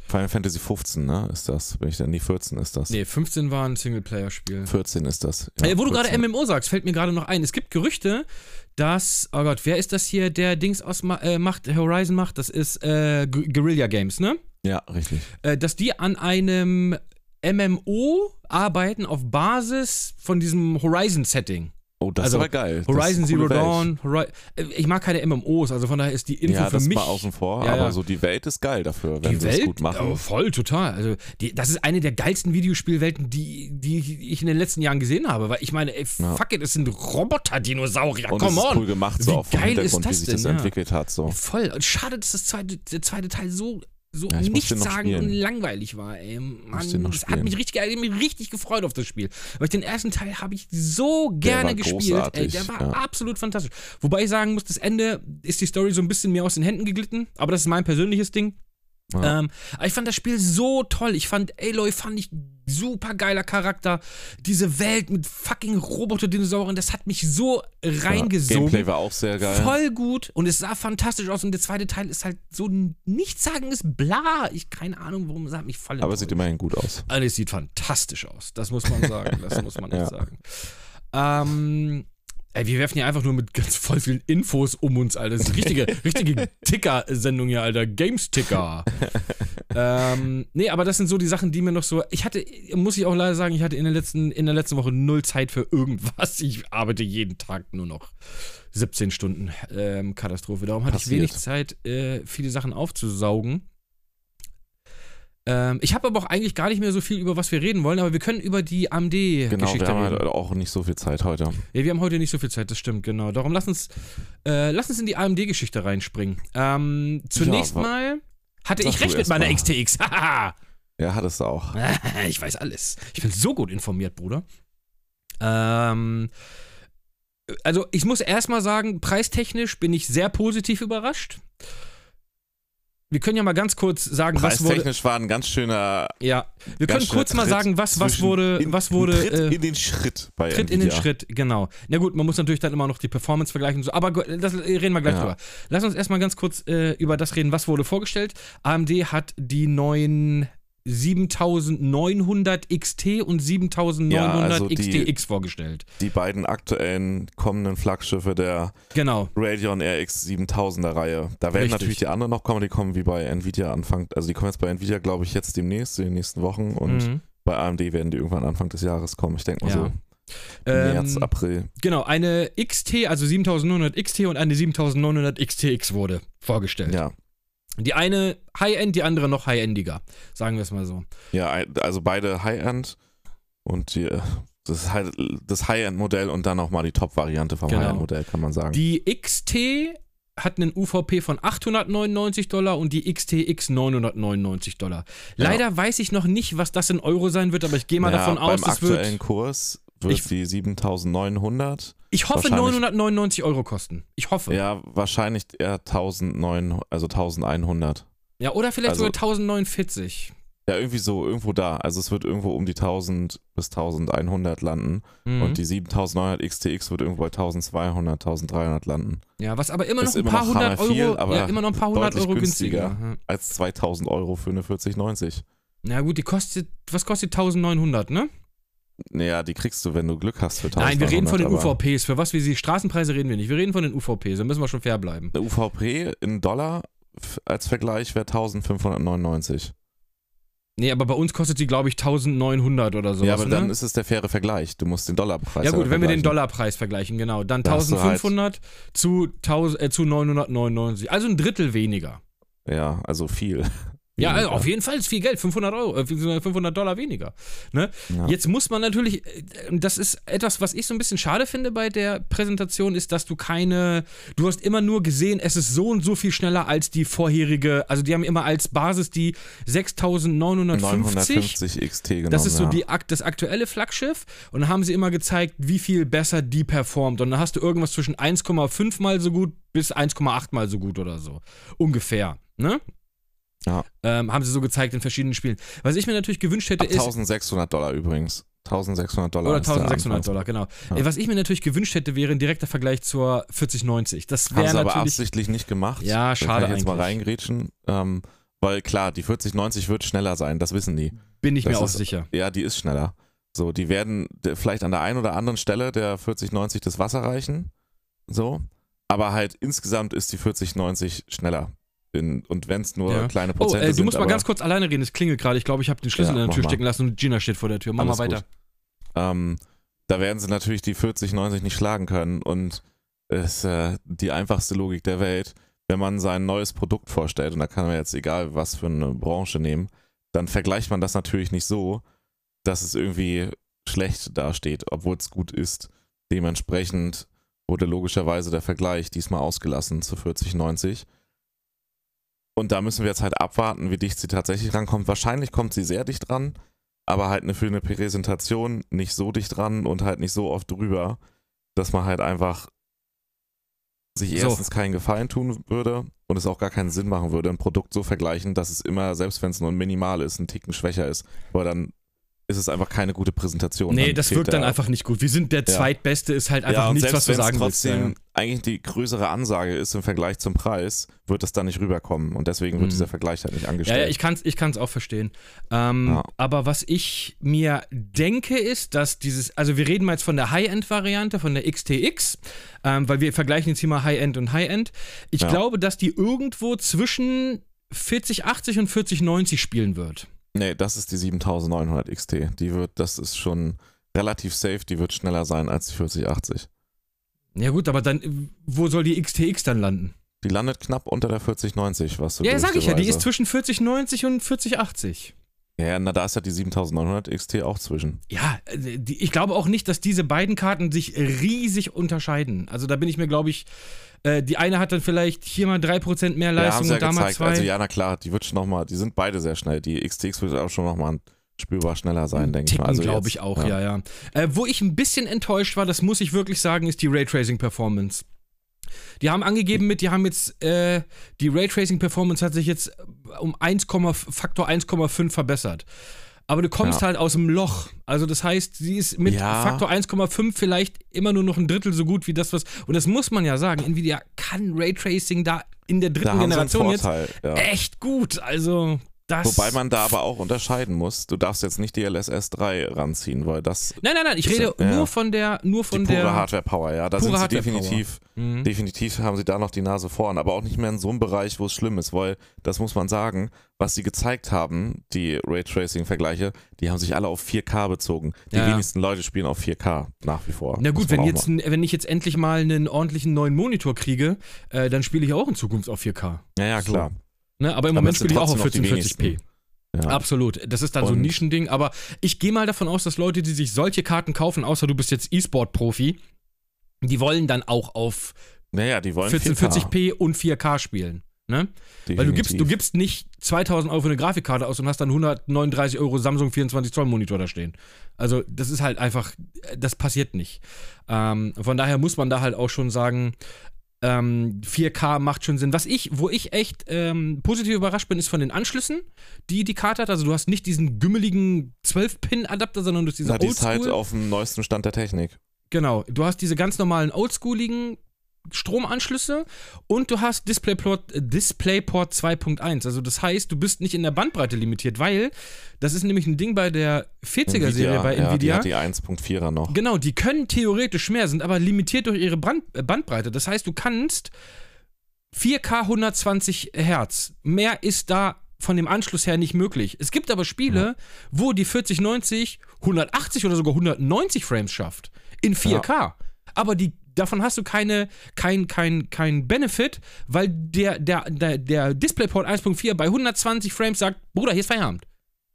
Final Fantasy 15, ne, ist das. Wenn ich dann, nee, 14 ist das. Nee, 15 war ein Singleplayer-Spiel. 14 ist das. Äh, wo du gerade 14. MMO sagst, fällt mir gerade noch ein. Es gibt Gerüchte, dass, oh Gott, wer ist das hier, der Dings aus äh, macht, Horizon macht? Das ist äh, Gu- Guerilla Games, ne? Ja, richtig. Äh, dass die an einem MMO arbeiten auf Basis von diesem Horizon-Setting. Oh, das Also, ist aber geil. Das ist Horizon Zero. Dawn. Hori äh, ich mag keine MMOs, also von daher ist die Info Ja, für das mich. mal außen vor, Ja, aber ja. so die Welt ist geil dafür, wenn die sie es gut machen. Oh, voll, total. Also, die, das ist eine der geilsten Videospielwelten, die, die ich in den letzten Jahren gesehen habe. Weil ich meine, ey, Ja. fuck it, es sind Roboter-Dinosaurier. Come es ist on. cool gemacht, so Wie auch vom geil ist Hintergrund, wie das sich das denn, ja. entwickelt hat. So. Voll. Und schade, dass das zweite, der zweite Teil so, so Ja, noch nichtssagend und langweilig war. Ey. Mann, das hat mich richtig, hat mich richtig gefreut auf das Spiel. Weil ich den ersten Teil habe ich so gerne gespielt. Ey, der war ja. absolut fantastisch. Wobei ich sagen muss, das Ende ist die Story so ein bisschen mir aus den Händen geglitten. Aber das ist mein persönliches Ding. Ja. Ähm, aber ich fand das Spiel so toll. Ich fand Aloy fand ich super geiler Charakter. Diese Welt mit fucking Roboter-Dinosauriern, das hat mich so reingesogen. Gameplay war auch sehr geil. Voll gut und es sah fantastisch aus und der zweite Teil ist halt so ein nichtssagendes Bla. Ich keine Ahnung, warum es hat mich voll aber sieht enttäuscht. immerhin gut aus. Also, es sieht fantastisch aus. Das muss man sagen. Das muss man echt Ja. sagen. Ähm, ey, wir werfen hier einfach nur mit ganz voll vielen Infos um uns, Alter. Das ist richtige, richtige Ticker-Sendung hier, Alter. Games-Ticker. ähm, nee, aber das sind so die Sachen, die mir noch so. Ich hatte, muss ich auch leider sagen, ich hatte in der letzten, in der letzten Woche null Zeit für irgendwas. Ich arbeite jeden Tag nur noch 17 Stunden. Ähm, Katastrophe. Darum hatte ich Passiert. wenig Zeit, äh, viele Sachen aufzusaugen. Ähm, ich habe aber auch eigentlich gar nicht mehr so viel, über was wir reden wollen, aber wir können über die Genau, AMD-Geschichte wir haben reden. halt auch nicht so viel Zeit heute. Ja, wir haben heute nicht so viel Zeit, das stimmt, genau. Darum lass uns, äh, lass uns in die AMD-Geschichte reinspringen. Ähm, zunächst wa- mal hatte ich recht mit meiner mal. XTX. Ja, hattest du auch. ich weiß alles. Ich bin so gut informiert, Bruder. Ähm, also ich muss erstmal sagen, preistechnisch bin ich sehr positiv überrascht. Wir können ja mal ganz kurz sagen, was wurde. Preistechnisch war ein ganz schöner. Ja, wir können kurz mal Tritt sagen, was, was wurde, in, was wurde. Tritt äh, in den Schritt bei Tritt in den Nvidia. Schritt, genau. Na gut, man muss natürlich dann immer noch die Performance vergleichen und so, aber das reden wir gleich Ja. drüber. Lass uns erstmal ganz kurz äh, über das reden, was wurde vorgestellt. AMD hat die neuen 7900 XT und 7900 Ja, also XTX vorgestellt. Die beiden aktuellen kommenden Flaggschiffe der Genau. Radeon RX 7000er Reihe. Da werden Richtig. natürlich die anderen noch kommen, die kommen wie bei Nvidia Anfang, also die kommen jetzt bei Nvidia, glaube ich, jetzt demnächst, in den nächsten Wochen und Mhm. bei AMD werden die irgendwann Anfang des Jahres kommen. Ich denke mal Ja. so Ähm, März, April. Genau, eine XT, also 7900 XT und eine 7900 XTX wurde vorgestellt. Ja. Die eine High-End, die andere noch High-Endiger, sagen wir es mal so. Ja, also beide High-End und die, das ist halt das High-End-Modell und dann nochmal die Top-Variante vom Genau. High-End-Modell, kann man sagen. Die XT hat einen UVP von 899 Dollar und die XTX 999 Dollar. Leider weiß ich noch nicht, was das in Euro sein wird, aber ich gehe mal Ja, davon aus, beim es aktuellen wird. Kurs wird Ich- die 7900, Ich hoffe wahrscheinlich- 999 Euro kosten. Ich hoffe. ja, wahrscheinlich eher 1900, also 1100. Ja, oder vielleicht Also- sogar 1049. Ja, irgendwie so, irgendwo da. Also es wird irgendwo um die 1000 bis 1100 landen. Mhm. Und die 7900 XTX wird irgendwo bei 1200, 1300 landen. ja, was aber immer noch Ist ein immer paar hundert Euro, aber ja, immer noch ein paar hundert Euro günstiger. günstiger. Als 2000 Euro für eine 4090. Ja gut, die kostet, was kostet 1900, ne? Naja, die kriegst du, wenn du Glück hast für 1900. Nein, wir reden von den UVPs. Für was wir die Straßenpreise reden wir nicht. Wir reden von den UVPs. Da müssen wir schon fair bleiben. Eine UVP in Dollar als Vergleich wäre 1599. Nee, aber bei uns kostet sie, glaube ich, 1900 oder sowas. ja, aber dann ne? ist es der faire Vergleich. Du musst den Dollarpreis Ja gut, wenn wir den. Dollarpreis vergleichen, genau. Dann Da hast du halt- 1500 zu, 1000, äh, zu 999. Also ein Drittel weniger. Ja, also viel. Ja, also auf jeden Fall ist viel Geld, 500 Euro, äh, 500 Dollar weniger. Ne? Ja. Jetzt muss man natürlich, äh, das ist etwas, was ich so ein bisschen schade finde bei der Präsentation, ist, dass du keine, du hast immer nur gesehen, es ist so und so viel schneller als die vorherige, also die haben immer als Basis die 6950. 950 XT genommen. Das ist so die, das aktuelle Flaggschiff. Und dann haben sie immer gezeigt, wie viel besser die performt. Und dann hast du irgendwas zwischen 1,5 mal so gut bis 1,8 mal so gut oder so. Ungefähr. Ne? Ja. Ähm, haben sie so gezeigt in verschiedenen Spielen. Was ich mir natürlich gewünscht hätte, Ab ist. 1600 Dollar übrigens. 1600 Dollar. Oder ist der 1600 Anfangs- Dollar, genau. Ja. Ey, Was ich mir natürlich gewünscht hätte, wäre ein direkter Vergleich zur 4090. Das wäre sie aber natürlich. absichtlich nicht gemacht. Ja, Da schade kann ich jetzt mal eigentlich. reingrätschen. Ähm, weil klar, die 4090 wird schneller sein, das wissen die. Bin ich mir das auch ist- sicher. Ja, die ist schneller. So, die werden vielleicht an der einen oder anderen Stelle der 4090 das Wasser reichen. So. Aber halt insgesamt ist die 4090 schneller. In, und wenn es nur Ja. kleine Oh, Prozente äh, du sind. musst mal ganz kurz alleine reden. Es klingelt gerade. Ich glaube, ich habe den Schlüssel Ja, in der Tür mal. stecken lassen und Gina steht vor der Tür. Mach Alles mal weiter. Ähm, da werden sie natürlich die 4090 nicht schlagen können. Und es ist äh, die einfachste Logik der Welt. Wenn man sein neues Produkt vorstellt, und da kann man jetzt egal was für eine Branche nehmen, dann vergleicht man das natürlich nicht so, dass es irgendwie schlecht dasteht, obwohl es gut ist. Dementsprechend wurde logischerweise der Vergleich diesmal ausgelassen zu 4090. Und da müssen wir jetzt halt abwarten, wie dicht sie tatsächlich rankommt. Wahrscheinlich kommt sie sehr dicht ran, aber halt für eine Präsentation nicht so dicht ran und halt nicht so oft drüber, dass man halt einfach sich So. erstens keinen Gefallen tun würde und es auch gar keinen Sinn machen würde, ein Produkt so vergleichen, dass es immer, selbst wenn es nur ein Minimal ist, ein Ticken schwächer ist, weil dann ist es einfach keine gute Präsentation. Nee, Dann das wirkt dann einfach nicht gut. Wir sind der Ja. Zweitbeste, ist halt einfach ja, nichts, was es sagen willst. trotzdem Ja. eigentlich die größere Ansage ist im Vergleich zum Preis, wird das dann nicht rüberkommen und deswegen wird Mhm. dieser Vergleich halt nicht Ja, angestellt. ja, ich kann es ich kann's auch verstehen. Ähm, Ja. Aber was ich mir denke, ist, dass dieses, also wir reden mal jetzt von der High-End-Variante, von der XTX, ähm, weil wir vergleichen jetzt hier mal High-End und High-End. Ich Ja. glaube, dass die irgendwo zwischen 4080 und 4090 spielen wird. Nee, das ist die 7900 XT. Die wird, das ist schon relativ safe, die wird schneller sein als die 4080. Ja gut, aber dann, wo soll die XTX dann landen? Die landet knapp unter der 4090, was so ja, sag ich ja, die ist zwischen 4090 und 4080. Ja, na da ist ja die 7900 XT auch zwischen. Ja, äh, die, ich glaube auch nicht, dass diese beiden Karten sich riesig unterscheiden. Also da bin ich mir, glaube ich, äh, die eine hat dann vielleicht hier mal 3% mehr Ja, Leistung ja und da mal gezeigt. 2. Also ja, na klar, die wird schon nochmal, die sind beide sehr schnell. Die XTX wird auch schon nochmal spürbar schneller sein, denke ich mal. Also glaube ich auch, ja, ja. Äh, wo ich ein bisschen enttäuscht war, das muss ich wirklich sagen, ist die Raytracing-Performance. Die haben angegeben mit, die haben jetzt, äh, die Raytracing-Performance hat sich jetzt um 1, Faktor 1,5 verbessert. Aber du kommst Ja. halt aus dem Loch. Also das heißt, sie ist mit Ja. Faktor 1,5 vielleicht immer nur noch ein Drittel so gut wie das, was. Und das muss man ja sagen. Nvidia kann Raytracing da in der dritten Generation jetzt echt gut. Also das. Wobei man da aber auch unterscheiden muss. Du darfst jetzt nicht die LSS 3 ranziehen, weil das Nein, nein, nein, ich rede ja- nur von der, nur von die pure der. Hardware-Power, ja. Da sind sie definitiv, Mhm. definitiv haben sie da noch die Nase vorn, aber auch nicht mehr in so einem Bereich, wo es schlimm ist, weil, das muss man sagen, was sie gezeigt haben, die Raytracing-Vergleiche, die haben sich alle auf 4K bezogen. Die Ja. wenigsten Leute spielen auf 4K nach wie vor. Na gut, wenn, jetzt, wenn ich jetzt endlich mal einen ordentlichen neuen Monitor kriege, äh, dann spiele ich auch in Zukunft auf 4K. Ja, ja, so. klar. Ne? Aber im Aber Moment spiele ich auch auf trotzdem noch die 1440p. Ja. Absolut. Das ist dann so ein Und- Nischending. Aber ich gehe mal davon aus, dass Leute, die sich solche Karten kaufen, außer du bist jetzt E-Sport-Profi, die wollen dann auch auf Naja, die wollen 1440p und 4K spielen. Ne? 4K, Weil du gibst, du gibst nicht 2000 Euro für eine Grafikkarte aus und hast dann 139 Euro Samsung 24 Zoll Monitor da stehen. Also das ist halt einfach, das passiert nicht. Ähm, von daher muss man da halt auch schon sagen, Ähm, 4K macht schon Sinn. Was ich, wo ich echt ähm, positiv überrascht bin, ist von den Anschlüssen, die die Karte hat. Also du hast nicht diesen gümmeligen 12-Pin-Adapter, sondern du hast diese Na, die ist halt auf dem neuesten Stand der Technik. Genau, du hast diese ganz normalen oldschooligen Stromanschlüsse und du hast DisplayPort, äh, DisplayPort 2.1. Also das heißt, du bist nicht in der Bandbreite limitiert, weil das ist nämlich ein Ding bei der 40er-Serie bei ja, Nvidia. Die die 1.4er noch. Genau, die können theoretisch mehr, sind aber limitiert durch ihre Brand äh, Bandbreite. Das heißt, du kannst 4K 120 Hertz. Mehr ist da von dem Anschluss her nicht möglich. Es gibt aber Spiele, wo die 4090 180 oder sogar 190 Frames schafft. In 4K. Aber die, davon hast du keine, kein, kein, kein Benefit, weil der, der, der, der DisplayPort 1.4 bei 120 Frames sagt, Bruder, hier ist Feierabend.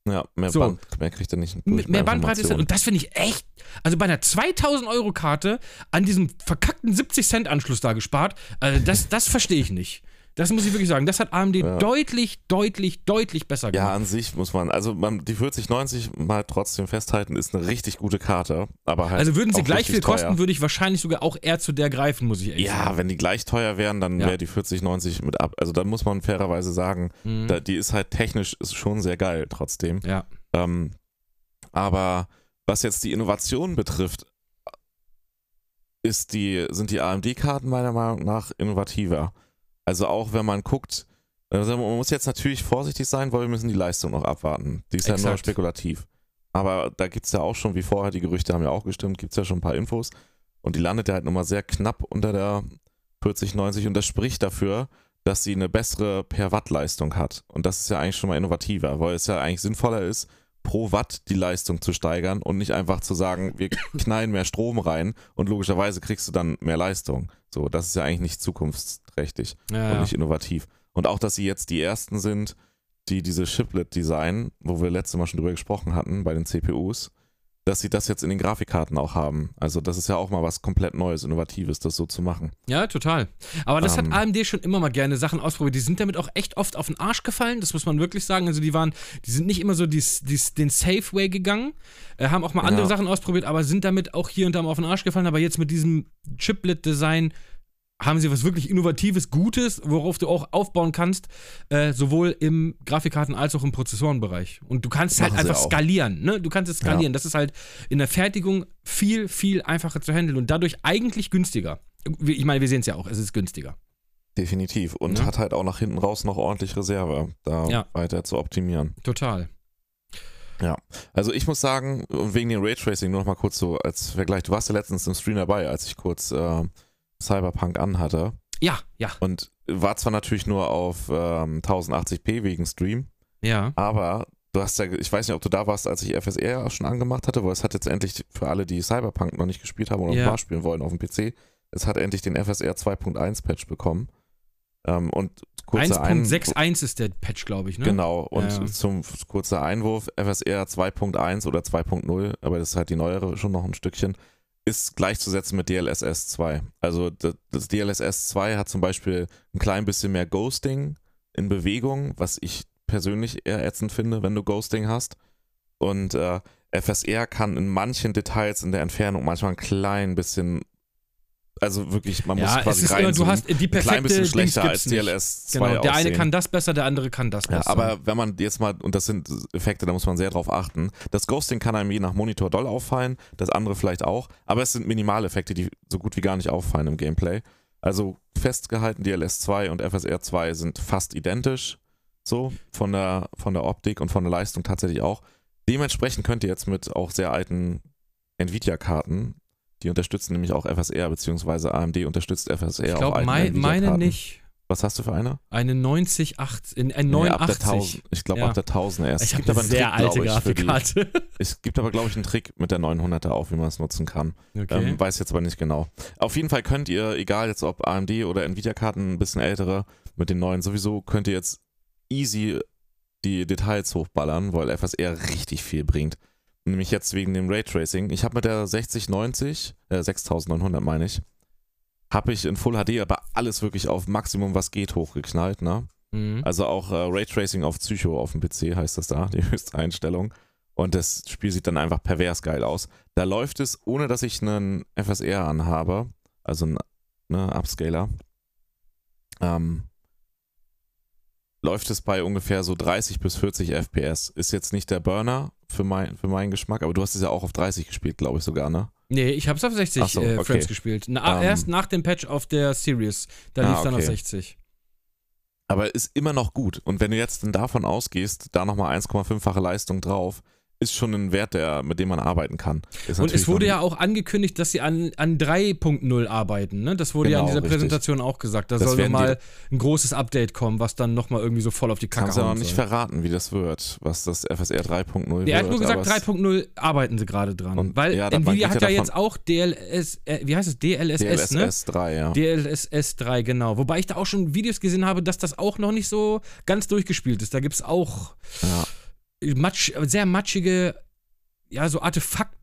Ja, mehr, So. Band, mehr kriegt er nicht. Mit mehr bei Bandbreite ist Informationen. und das finde ich echt, also bei einer 2000 Euro Karte an diesem verkackten 70 Cent Anschluss da gespart, also das, das verstehe ich nicht. Das muss ich wirklich sagen. Das hat AMD Ja. deutlich, deutlich, deutlich besser Ja, gemacht. an sich muss man, also man, die 4090 mal trotzdem festhalten, ist eine richtig gute Karte, aber halt. also würden sie gleich viel kosten, teuer. würde ich wahrscheinlich sogar auch eher zu der greifen, muss ich ehrlich Ja, sagen. wenn die gleich teuer wären, dann Ja. wäre die 4090 mit ab. Also da muss man fairerweise sagen, Mhm. da, die ist halt technisch ist schon sehr geil trotzdem. ja. Ähm, aber was jetzt die Innovation betrifft, ist die, sind die AMD-Karten meiner Meinung nach innovativer. Also auch wenn man guckt, also man muss jetzt natürlich vorsichtig sein, weil wir müssen die Leistung noch abwarten. Die ist ja nur Exakt. spekulativ. Aber da gibt es ja auch schon, wie vorher, die Gerüchte haben ja auch gestimmt, gibt es ja schon ein paar Infos. Und die landet ja halt nochmal sehr knapp unter der 4090 und das spricht dafür, dass sie eine bessere per Watt Leistung hat. Und das ist ja eigentlich schon mal innovativer, weil es ja eigentlich sinnvoller ist, pro Watt die Leistung zu steigern und nicht einfach zu sagen, wir knallen mehr Strom rein und logischerweise kriegst du dann mehr Leistung. So, das ist ja eigentlich nicht zukunftsträchtig Ja, und nicht innovativ. Und auch, dass sie jetzt die ersten sind, die diese Chiplet-Design, wo wir letztes Mal schon drüber gesprochen hatten, bei den CPUs, dass sie das jetzt in den Grafikkarten auch haben. Also das ist ja auch mal was komplett Neues, Innovatives, das so zu machen. Ja, total. Aber das Ähm. hat AMD schon immer mal gerne Sachen ausprobiert. Die sind damit auch echt oft auf den Arsch gefallen, das muss man wirklich sagen. Also die waren, die sind nicht immer so dies, dies, den Safe Way gegangen, äh, haben auch mal andere Ja. Sachen ausprobiert, aber sind damit auch hier und da mal auf den Arsch gefallen. Aber jetzt mit diesem Chiplet-Design haben sie was wirklich Innovatives, Gutes, worauf du auch aufbauen kannst, äh, sowohl im Grafikkarten- als auch im Prozessorenbereich. Und du kannst es halt einfach auch. skalieren, ne? Du kannst es skalieren. Das ist halt in der Fertigung viel, viel einfacher zu handeln und dadurch eigentlich günstiger. Ich meine, wir sehen es ja auch, es ist günstiger. Definitiv. Und Ja. hat halt auch nach hinten raus noch ordentlich Reserve, da Ja. weiter zu optimieren. Total. Also ich muss sagen, wegen dem Raytracing nur noch mal kurz so als Vergleich. Du warst ja letztens im Stream dabei, als ich kurz äh, Cyberpunk anhatte. Ja, ja, Und war zwar natürlich nur auf ähm, 1080p wegen Stream, ja. aber du hast ja, ich weiß nicht, ob du da warst, als ich FSR schon angemacht hatte, weil es hat jetzt endlich für alle, die Cyberpunk noch nicht gespielt haben oder Ja. mal spielen wollen auf dem PC, es hat endlich den FSR 2.1 Patch bekommen. Ähm, und kurzer Ein- 1.61 ist der Patch, glaube ich, ne? Genau, und Ja, ja. zum kurzer Einwurf, FSR 2.1 oder 2.0, aber das ist halt die neuere schon noch ein Stückchen, ist gleichzusetzen mit DLSS 2. Also das, das DLSS 2 hat zum Beispiel ein klein bisschen mehr Ghosting in Bewegung, was ich persönlich eher ätzend finde, wenn du Ghosting hast. Und äh, FSR kann in manchen Details in der Entfernung manchmal ein klein bisschen, also wirklich, man muss ja, es quasi ist immer, du hast die ein klein perfekte bisschen schlechter als. DLS 2 Genau, der eine aussehen. kann das besser, der andere kann das Ja, besser. aber wenn man jetzt mal, und das sind Effekte, da muss man sehr drauf achten, das Ghosting kann einem je nach Monitor doll auffallen, das andere vielleicht auch, aber es sind Minimaleffekte, die so gut wie gar nicht auffallen im Gameplay. Also festgehalten, DLS 2 und FSR 2 sind fast identisch, so von der, von der Optik und von der Leistung tatsächlich auch. Dementsprechend könnt ihr jetzt mit auch sehr alten Nvidia-Karten, die unterstützen nämlich auch FSR, beziehungsweise AMD unterstützt FSR ich glaube, mein, meine nicht. Was hast du für eine? Eine 90, 8, in, ein Nee, der 89. 1000. Ich glaube Ja. ab der 1000 erst. ich Es habe gibt eine sehr Trick, alte die- Grafikkarte. Es gibt aber, glaube ich, einen Trick mit der 900er auch, wie man es nutzen kann. okay. Ähm, weiß jetzt aber nicht genau. Auf jeden Fall könnt ihr, egal jetzt ob AMD oder Nvidia-Karten, ein bisschen ältere, mit den neuen sowieso, könnt ihr jetzt easy die Details hochballern, weil FSR richtig viel bringt. Nämlich jetzt wegen dem Raytracing. Ich habe mit der 6090, äh, 6900 meine ich, habe ich in Full HD aber alles wirklich auf Maximum, was geht, hochgeknallt, ne? mhm. Also auch äh, Raytracing auf Psycho auf dem PC heißt das da, die höchste Einstellung. Und das Spiel sieht dann einfach pervers geil aus. Da läuft es, ohne dass ich einen FSR anhabe, also einen ne, Upscaler. ähm, läuft es bei ungefähr so 30 bis 40 FPS. Ist jetzt nicht der Burner für, mein, für meinen Geschmack, aber du hast es ja auch auf 30 gespielt, glaube ich sogar, ne? Nee, ich hab's auf 60 Ach so, äh, okay. Frames gespielt. Na, Ähm. erst nach dem Patch auf der Series. Da Ah, lief's dann auf okay. 60. Aber ist immer noch gut. Und wenn du jetzt dann davon ausgehst, da nochmal 1,5-fache Leistung drauf, ist schon ein Wert, der, mit dem man arbeiten kann. Ist Und es wurde ja auch angekündigt, dass sie an, an 3.0 arbeiten. Ne? Das wurde ja in Genau, dieser richtig. Präsentation auch gesagt. Da Das soll nochmal ein großes Update kommen, was dann nochmal irgendwie so voll auf die Kacke Kannst du ja noch nicht soll. verraten, wie das wird, was das FSR 3.0 Der wird. hat nur gesagt, aber es- 3.0 arbeiten sie gerade dran. Weil ja, Nvidia hat ja jetzt auch DLS, äh, wie heißt es? DLSS, ne? DLSS 3, ja. DLSS 3, genau. Wobei ich da auch schon Videos gesehen habe, dass das auch noch nicht so ganz durchgespielt ist. Da gibt es auch ja. Matsch, sehr matschige, ja, so Artefakt.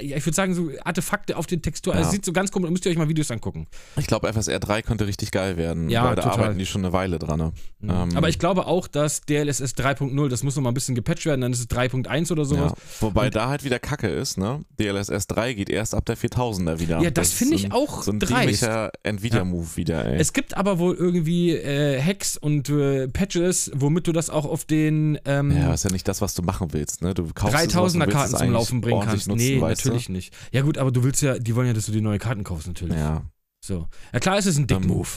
Ja, ich würde sagen, so Artefakte auf den Texturen. Also Ja. es sieht so ganz komisch, müsst ihr euch mal Videos angucken. Ich glaube, FSR 3 könnte richtig geil werden. Ja, weil da total. arbeiten die schon eine Weile dran. Ne? Ähm, Aber ich glaube auch, dass DLSS 3.0, das muss noch mal ein bisschen gepatcht werden, dann ist es 3.1 oder sowas. Ja. Wobei da halt wieder Kacke ist, ne? DLSS 3 geht erst ab der 4000er wieder. Ja, das ist finde ich auch So ein dreist. Nvidia-Move wieder, ey. Es gibt aber wohl irgendwie äh, Hacks und äh, Patches, womit du das auch auf den ähm, ja, ist ja nicht das, was du machen willst, ne? Du kaufst dir sowas und 3000er willst Karten zum Laufen bringen kannst. Nutzen, nee, natürlich nicht. Ja gut, aber du willst ja, die wollen ja, dass du die neue Karten kaufst natürlich. Du? Ja. So. Ja klar, es ist ein Dick-Move.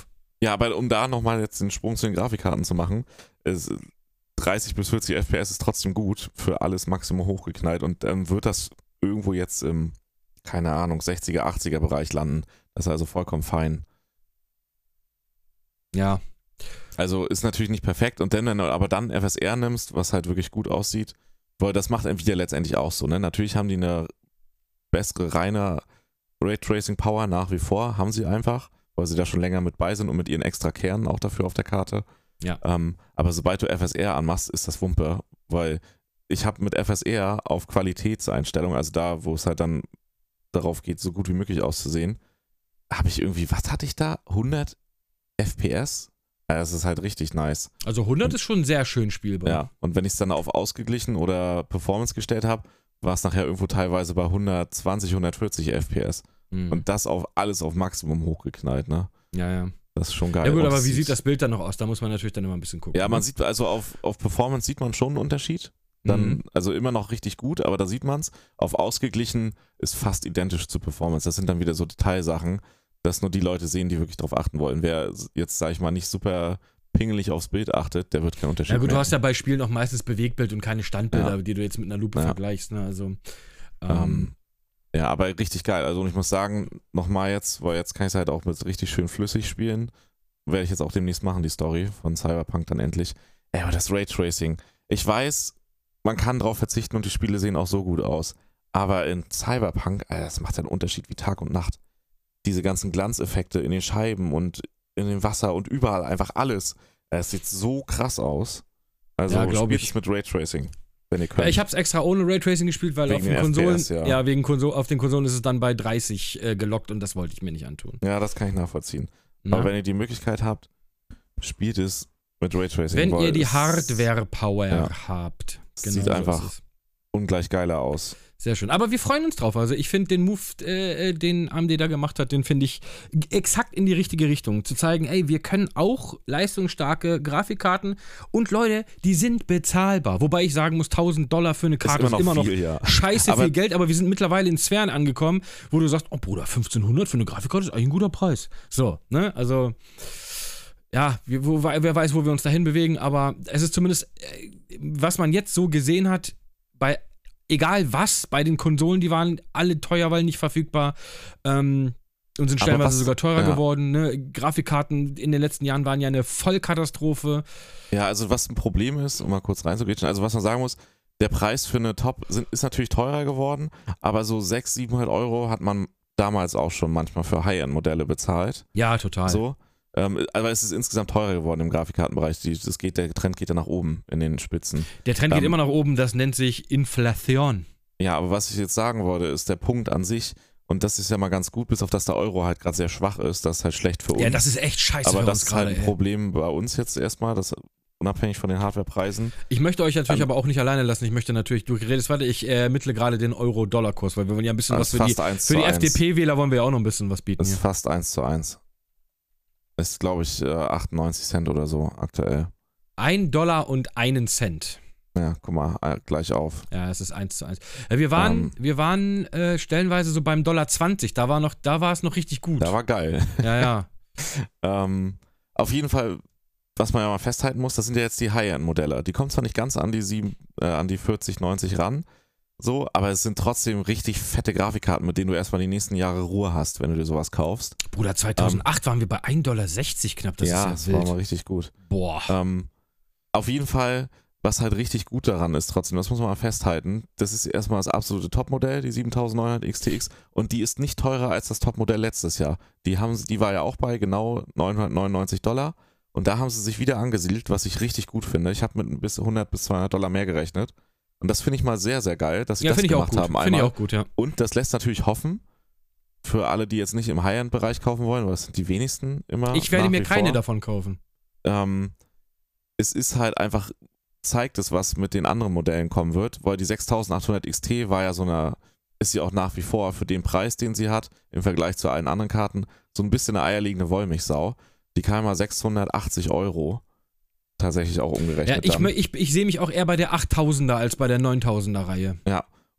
Ja, aber um da nochmal jetzt den Sprung zu den Grafikkarten zu machen, ist 30 bis 40 FPS ist trotzdem gut für alles Maximum hochgeknallt und dann wird das irgendwo jetzt im, keine Ahnung, 60er, 80er Bereich landen. Das ist also vollkommen fein. Ja. Also ist natürlich nicht perfekt und dann, wenn du aber dann FSR nimmst, was halt wirklich gut aussieht, weil das macht Nvidia letztendlich auch so, ne? Natürlich haben die eine bessere, reine Raytracing Power nach wie vor, haben sie einfach, weil sie da schon länger mit bei sind und mit ihren extra Kernen auch dafür auf der Karte. Ja. Ähm, aber sobald du FSR anmachst, ist das Wumpe, weil ich habe mit FSR auf Qualitätseinstellung, also da, wo es halt dann darauf geht, so gut wie möglich auszusehen, habe ich irgendwie, was hatte ich da? 100 FPS? Ja, das ist halt richtig nice. Also 100 ist schon sehr schön spielbar. Ja, und wenn ich es dann auf ausgeglichen oder Performance gestellt habe, war es nachher irgendwo teilweise bei 120, 140 FPS. Mhm. Und das auf alles auf Maximum hochgeknallt, ne? ja, ja. Das ist schon geil. Ja gut, aber wie sieht das Bild dann noch aus? Da muss man natürlich dann immer ein bisschen gucken. Ja, man ne? sieht, also auf, auf Performance sieht man schon einen Unterschied. Dann, Mhm. also immer noch richtig gut, aber da sieht man es. Auf ausgeglichen ist fast identisch zu Performance. Das sind dann wieder so Detailsachen, dass nur die Leute sehen, die wirklich drauf achten wollen. Wer jetzt, sag ich mal, nicht super pingelig aufs Bild achtet, der wird keinen Unterschied Ja gut, du merken. hast ja bei Spielen auch meistens Bewegtbild und keine Standbilder, Ja. die du jetzt mit einer Lupe Ja. vergleichst. Ne? Also, ähm, Ähm, ja, aber richtig geil. Also und ich muss sagen, nochmal jetzt, weil jetzt kann ich es halt auch mit richtig schön flüssig spielen. Werde ich jetzt auch demnächst machen, die Story von Cyberpunk dann endlich. Ey, aber das Raytracing. Ich weiß, man kann drauf verzichten und die Spiele sehen auch so gut aus. Aber in Cyberpunk, Alter, das macht einen Unterschied wie Tag und Nacht. Diese ganzen Glanzeffekte in den Scheiben und in dem Wasser und überall einfach alles. Es sieht so krass aus. Also Ja, spielt ich. es mit Raytracing, wenn ihr könnt. ja, ich habe es extra ohne Raytracing gespielt, weil Wegen auf den Konsolen, FPS, ja. ja. wegen Konso auf den Konsolen ist es dann bei 30 äh, gelockt und das wollte ich mir nicht antun. ja, das kann ich nachvollziehen. Ne? Aber wenn ihr die Möglichkeit habt, spielt es mit Raytracing. Wenn ihr die es Hardware-Power Ja. habt. Genau sieht so einfach-. Ungleich geiler aus. Sehr schön. Aber wir freuen uns drauf. Also ich finde den Move, äh, äh, den AMD da gemacht hat, den finde ich exakt in die richtige Richtung. Zu zeigen, ey, wir können auch leistungsstarke Grafikkarten und Leute, die sind bezahlbar. Wobei ich sagen muss, 1000 Dollar für eine Karte ist immer noch, viel, ja. scheiße Aber- viel Geld, aber wir sind mittlerweile in Sphären angekommen, wo du sagst, oh Bruder, 1500 für eine Grafikkarte ist eigentlich ein guter Preis. So, ne? Also ja, wo, wer weiß, wo wir uns dahin bewegen, aber es ist zumindest, äh, was man jetzt so gesehen hat, bei egal was, bei den Konsolen, die waren alle teuer, weil nicht verfügbar ähm, und sind stellenweise was- sogar teurer ja. geworden. Ne? Grafikkarten in den letzten Jahren waren ja eine Vollkatastrophe. Ja, also was ein Problem ist, um mal kurz reinzugehen, also was man sagen muss, der Preis für eine Top sind, ist natürlich teurer geworden, aber so 600, 700 Euro hat man damals auch schon manchmal für High-End-Modelle bezahlt. Ja, total. So. Ähm, aber es ist insgesamt teurer geworden im Grafikkartenbereich. Die, das geht, der Trend geht ja nach oben in den Spitzen. Der Trend geht Ähm, immer nach oben, das nennt sich Inflation. Ja, aber was ich jetzt sagen wollte, ist der Punkt an sich, und das ist ja mal ganz gut, bis auf dass der Euro halt gerade sehr schwach ist, das ist halt schlecht für uns. Ja, das ist echt scheiße aber für das uns ist halt gerade. ein ey. Problem bei uns jetzt erstmal, das unabhängig von den Hardwarepreisen. Ich möchte euch natürlich Ähm, aber auch nicht alleine lassen. Ich möchte natürlich, du redest, warte, ich äh, ermittle gerade den Euro-Dollar-Kurs, weil wir wollen ja ein bisschen was für die, für die. FDP-Wähler wollen wir ja auch noch ein bisschen was bieten. Das ist Hier. fast eins zu eins. Ist, glaube ich, äh, 98 Cent oder so aktuell. Ein Dollar und einen Cent. Ja, guck mal, äh, gleich auf. Ja, es ist eins zu eins. Äh, wir waren, Ähm. wir waren äh, stellenweise so beim Dollar 20. Da war noch, da war es noch richtig gut. Da war geil. ja, ja. Ähm, auf jeden Fall, was man ja mal festhalten muss, das sind ja jetzt die High-End-Modelle. Die kommen zwar nicht ganz an die, 7, äh, an die 40, 90 ran, so, aber es sind trotzdem richtig fette Grafikkarten, mit denen du erstmal die nächsten Jahre Ruhe hast, wenn du dir sowas kaufst. Bruder, 2008 waren wir bei 1,60 Dollar knapp. Das ja, ist das ja war wild. mal richtig gut. Boah. Ähm, auf jeden Fall, was halt richtig gut daran ist, trotzdem, das muss man mal festhalten, das ist erstmal das absolute Topmodell, die 7900 XTX, und die ist nicht teurer als das Topmodell letztes Jahr. Die, haben, die war ja auch bei genau 999 Dollar. Und da haben sie sich wieder angesiedelt, was ich richtig gut finde. Ich habe mit bis 100 bis 200 Dollar mehr gerechnet. Und das finde ich mal sehr, sehr geil, dass sie ja, das finde ich auch gemacht gut. haben. Finde Einmal. ich auch gut, ja. Und das lässt natürlich hoffen, für alle, die jetzt nicht im High-End-Bereich kaufen wollen, weil das sind die wenigsten immer. Ich werde mir keine vor davon kaufen. ähm, es ist halt einfach, zeigt es, was mit den anderen Modellen kommen wird, weil die 6800 XT war ja so eine, ist sie auch nach wie vor für den Preis, den sie hat, im Vergleich zu allen anderen Karten, so ein bisschen eine eierlegende Wollmilchsau. Die kam mal 680 Euro. Tatsächlich auch Ja, umgerechnet. ich, dann. mö- ich, ich sehe mich auch eher bei der 8000er als bei der 9000er Reihe.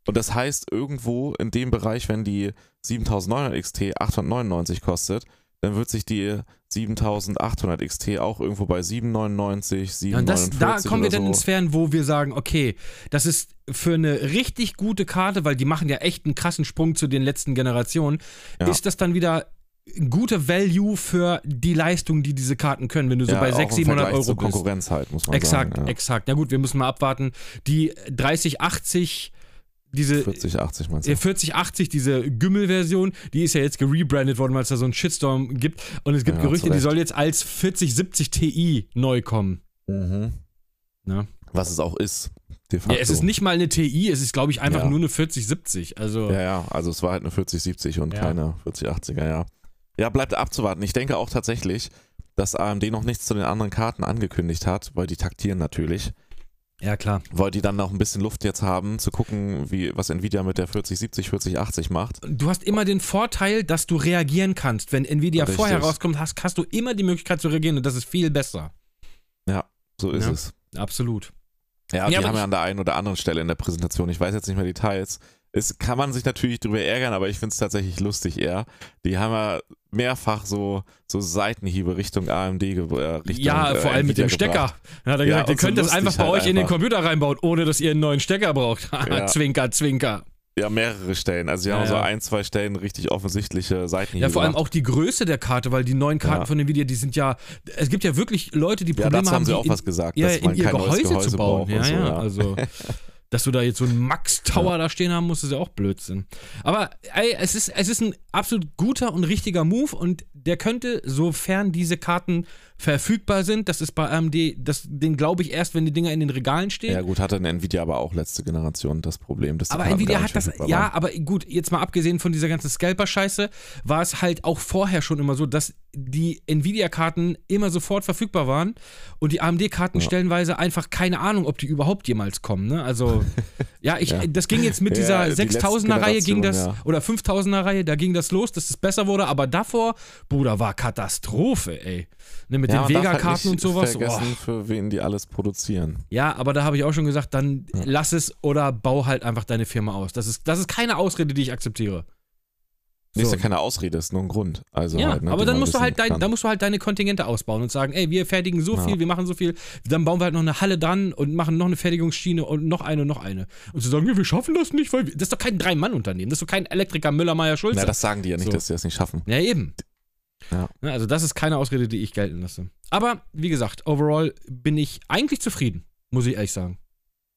Und das heißt, irgendwo in dem Bereich, wenn die 7900 XT 899 kostet, dann wird sich die 7800 XT auch irgendwo bei 799, Ja, und das, 749 da kommen wir oder dann so. in Sphären, wo wir sagen, okay, das ist für eine richtig gute Karte, weil die machen ja echt einen krassen Sprung zu den letzten Generationen, Ja. ist das dann wieder ein guter Value für die Leistung, die diese Karten können, wenn du so ja, bei auch 600, im 700 Vergleich Euro zur bist. Konkurrenz halt, muss man Exakt, sagen. Ja. exakt. Na gut, wir müssen mal abwarten. Die 3080, diese 40, 80 meinst du? äh, 4080, diese Gümmel-Version, die ist ja jetzt gerebrandet worden, weil es da so einen Shitstorm gibt. Und es gibt Ja, Gerüchte, die soll jetzt als 4070 Ti neu kommen. Mhm. Na? Was es auch ist. Ja, es ist nicht mal eine TI, es ist, glaube ich, einfach Ja. nur eine 4070. Also, Ja, ja, also es war halt eine 4070 und keine 4080er, ja. Ja, bleibt abzuwarten. Ich denke auch tatsächlich, dass AMD noch nichts zu den anderen Karten angekündigt hat, weil die taktieren natürlich. ja klar. weil die dann noch ein bisschen Luft jetzt haben, zu gucken, wie, was Nvidia mit der 4070, 4080 macht. Du hast immer den Vorteil, dass du reagieren kannst. Wenn Nvidia Richtig. vorher rauskommt, hast, hast du immer die Möglichkeit zu reagieren und das ist viel besser. So ist Ja. es. Absolut. Ja, Ja, die haben ja an der einen oder anderen Stelle in der Präsentation, ich weiß jetzt nicht mehr Details, es kann man sich natürlich drüber ärgern, aber ich finde es tatsächlich lustig eher. Die haben ja mehrfach so, so Seitenhiebe Richtung AMD äh, Richtung, ja, äh, vor allem mit dem Stecker. Dann hat er Ja, gesagt, ihr und so könnt das einfach bei halt euch in den einfach. Computer reinbauen, ohne dass ihr einen neuen Stecker braucht. Ja. zwinker, zwinker. Ja, mehrere Stellen. Also sie Ja, haben so ja. ein, zwei Stellen richtig offensichtliche Seitenhiebe Ja, vor allem gemacht. auch die Größe der Karte, weil die neuen Karten Ja. von Nvidia, die sind ja, es gibt ja wirklich Leute, die Ja, Probleme dazu haben sie auch in, was gesagt, ja, dass in man ihr kein Gehäuse, Gehäuse zu bauen. Ja, so, ja, ja. also dass du da jetzt so einen Max Tower da stehen haben musst, ist ja auch Blödsinn. Aber ey, es ist, es ist ein absolut guter und richtiger Move und der könnte, sofern diese Karten verfügbar sind, das ist bei AMD, das, den glaube ich erst, wenn die Dinger in den Regalen stehen. Ja gut, hatte Nvidia aber auch letzte Generation das Problem, dass die Aber Karten Nvidia hat das, ja, waren. aber gut, jetzt mal abgesehen von dieser ganzen Scalper-Scheiße, war es halt auch vorher schon immer so, dass die Nvidia-Karten immer sofort verfügbar waren und die AMD-Karten Ja. stellenweise einfach keine Ahnung, ob die überhaupt jemals kommen. Ne? Also, ja, ich, Ja. das ging jetzt mit Ja, dieser die letzte 6000er-Reihe ging das, ja. oder 5000er-Reihe, da ging das los, dass es besser wurde, aber davor, Bruder, war Katastrophe, ey. Ne, mit ja, den halt Vega-Karten nicht und sowas. vergessen, Oh. für wen die alles produzieren. Ja, aber da habe ich auch schon gesagt, dann Ja. lass es oder bau halt einfach deine Firma aus. Das ist, das ist keine Ausrede, die ich akzeptiere. Nee, Ist So. ja keine Ausrede, ist nur ein Grund. Also Ja, halt, ne, aber dann musst du halt dein, dann musst du halt deine Kontingente ausbauen und sagen, ey, wir fertigen so Ja. viel, wir machen so viel, dann bauen wir halt noch eine Halle dran und machen noch eine Fertigungsschiene und noch eine und noch eine. Und zu sagen, wir schaffen das nicht, weil wir, das ist doch kein Drei-Mann-Unternehmen, das ist doch kein Elektriker Müller, Meier, Schulze. Na, das sagen die ja nicht, So. dass sie das nicht schaffen. ja, eben. Ja. Ne, Also das ist keine Ausrede, die ich gelten lasse. Aber wie gesagt, overall bin ich eigentlich zufrieden, muss ich ehrlich sagen.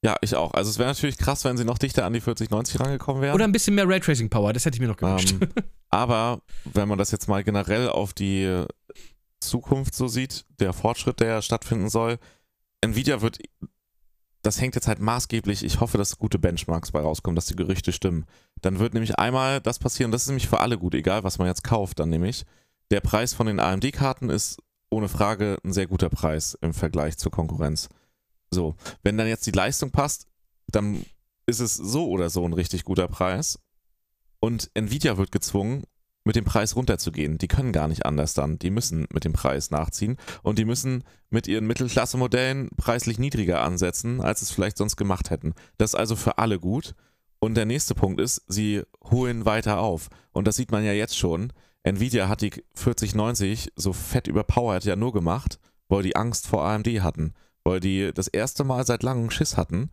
Ja, ich auch. Also es wäre natürlich krass, wenn sie noch dichter an die 4090 rangekommen wären. Oder ein bisschen mehr Raytracing-Power, das hätte ich mir noch gewünscht. Ähm, aber wenn man das jetzt mal generell auf die Zukunft so sieht, der Fortschritt, der ja stattfinden soll, Nvidia wird, das hängt jetzt halt maßgeblich, ich hoffe, dass gute Benchmarks bei rauskommen, dass die Gerüchte stimmen. Dann wird nämlich einmal das passieren, das ist nämlich für alle gut, egal was man jetzt kauft, dann nämlich, der Preis von den AMD-Karten ist ohne Frage ein sehr guter Preis im Vergleich zur Konkurrenz. So, wenn dann jetzt die Leistung passt, dann ist es so oder so ein richtig guter Preis. Und Nvidia wird gezwungen, mit dem Preis runterzugehen. Die können gar nicht anders dann. Die müssen mit dem Preis nachziehen und die müssen mit ihren Mittelklasse-Modellen preislich niedriger ansetzen, als es vielleicht sonst gemacht hätten. Das ist also für alle gut. Und der nächste Punkt ist, sie holen weiter auf. Und das sieht man ja jetzt schon. Nvidia hat die 4090 so fett überpowered ja nur gemacht, weil die Angst vor AMD hatten. Weil die das erste Mal seit langem Schiss hatten,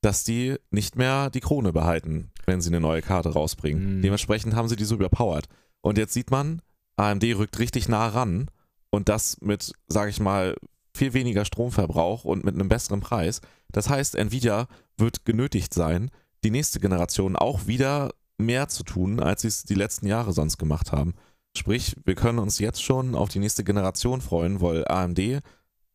dass die nicht mehr die Krone behalten, wenn sie eine neue Karte rausbringen. Mhm. Dementsprechend haben sie die so überpowered. Und jetzt sieht man, AMD rückt richtig nah ran und das mit, sage ich mal, viel weniger Stromverbrauch und mit einem besseren Preis. Das heißt, Nvidia wird genötigt sein, die nächste Generation auch wieder mehr zu tun, als sie es die letzten Jahre sonst gemacht haben. Sprich, wir können uns jetzt schon auf die nächste Generation freuen, weil AMD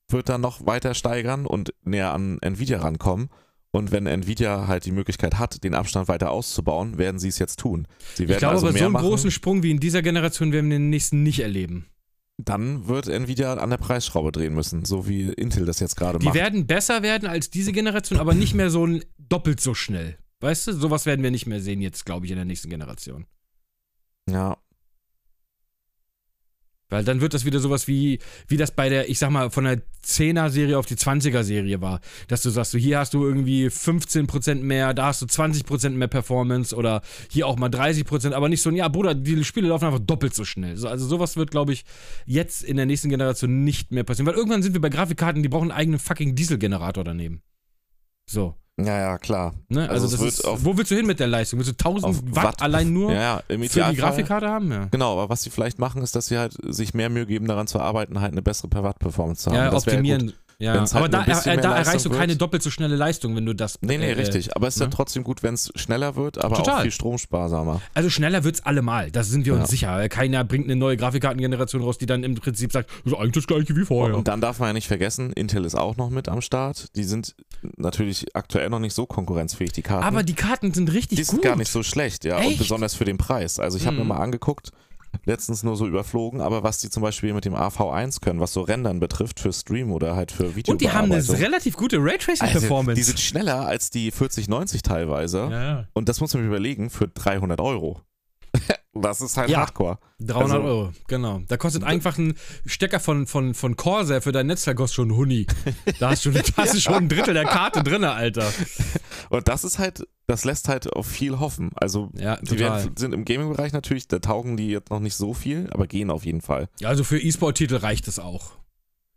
wird dann noch weiter steigern und näher an Nvidia rankommen. Und wenn Nvidia halt die Möglichkeit hat, den Abstand weiter auszubauen, werden sie es jetzt tun. Sie werden Ich glaube also aber, so einen machen. großen Sprung wie in dieser Generation werden wir in den nächsten nicht erleben. Dann wird Nvidia an der Preisschraube drehen müssen, so wie Intel das jetzt gerade Die macht. werden besser werden als diese Generation, aber nicht mehr so doppelt so schnell. Weißt du, sowas werden wir nicht mehr sehen jetzt, glaube ich, in der nächsten Generation. Ja, Weil dann wird das wieder sowas wie, wie das bei der, ich sag mal, von der 10er-Serie auf die 20er-Serie war. Dass du sagst, du, hier hast du irgendwie 15% mehr, da hast du 20% mehr Performance oder hier auch mal 30%, aber nicht so, ja, Bruder, die Spiele laufen einfach doppelt so schnell. So, also sowas wird, glaube ich, jetzt in der nächsten Generation nicht mehr passieren. Weil irgendwann sind wir bei Grafikkarten, die brauchen einen eigenen fucking Dieselgenerator daneben. So. Ja, ja, klar. Ne? Also, Also das wird ist, auf- wo willst du hin mit der Leistung? Willst du 1000 auf Watt, Watt- allein nur Ja, ja, für die. Grafikkarte haben? Ja. Genau, aber was sie vielleicht machen, ist, dass sie halt sich mehr Mühe geben, daran zu arbeiten, halt eine bessere per Watt-Performance zu haben. Ja, Das optimieren. Ja, halt aber da, mehr da erreichst du keine wird. doppelt so schnelle Leistung, wenn du das. Nee, nee, äh, richtig. Aber es ist ja ne? trotzdem gut, wenn es schneller wird, aber Total. auch viel stromsparsamer. Also schneller wird's allemal, das sind wir uns Ja. sicher. Keiner bringt eine neue Grafikkartengeneration raus, die dann im Prinzip sagt, das ist eigentlich das gleiche wie vorher. Und dann darf man ja nicht vergessen, Intel ist auch noch mit am Start. Die sind natürlich aktuell noch nicht so konkurrenzfähig, die Karten. aber die Karten sind richtig die sind gut. gar nicht so schlecht, ja. Und Echt? besonders für den Preis. Also ich habe mir mal angeguckt, letztens nur so überflogen, aber was die zum Beispiel mit dem AV1 können, was so Rendern betrifft für Stream oder halt für Video. Und die haben eine relativ gute Raytracing-Performance. Also, die sind schneller als die 4090 teilweise. ja. Und das muss man überlegen für 300 Euro. Das ist halt Ja. Hardcore. 300 Also- Euro, genau. Da kostet einfach ein Stecker von, von, von Corsair für dein Netzteil kostet schon einen Huni. Da hast du, da hast du schon ein Drittel der Karte drin, Alter. Und das ist halt, das lässt halt auf viel hoffen. Also Ja, die werden, sind im Gaming-Bereich natürlich, da taugen die jetzt noch nicht so viel, aber gehen auf jeden Fall. Ja, also für E-Sport-Titel reicht das auch.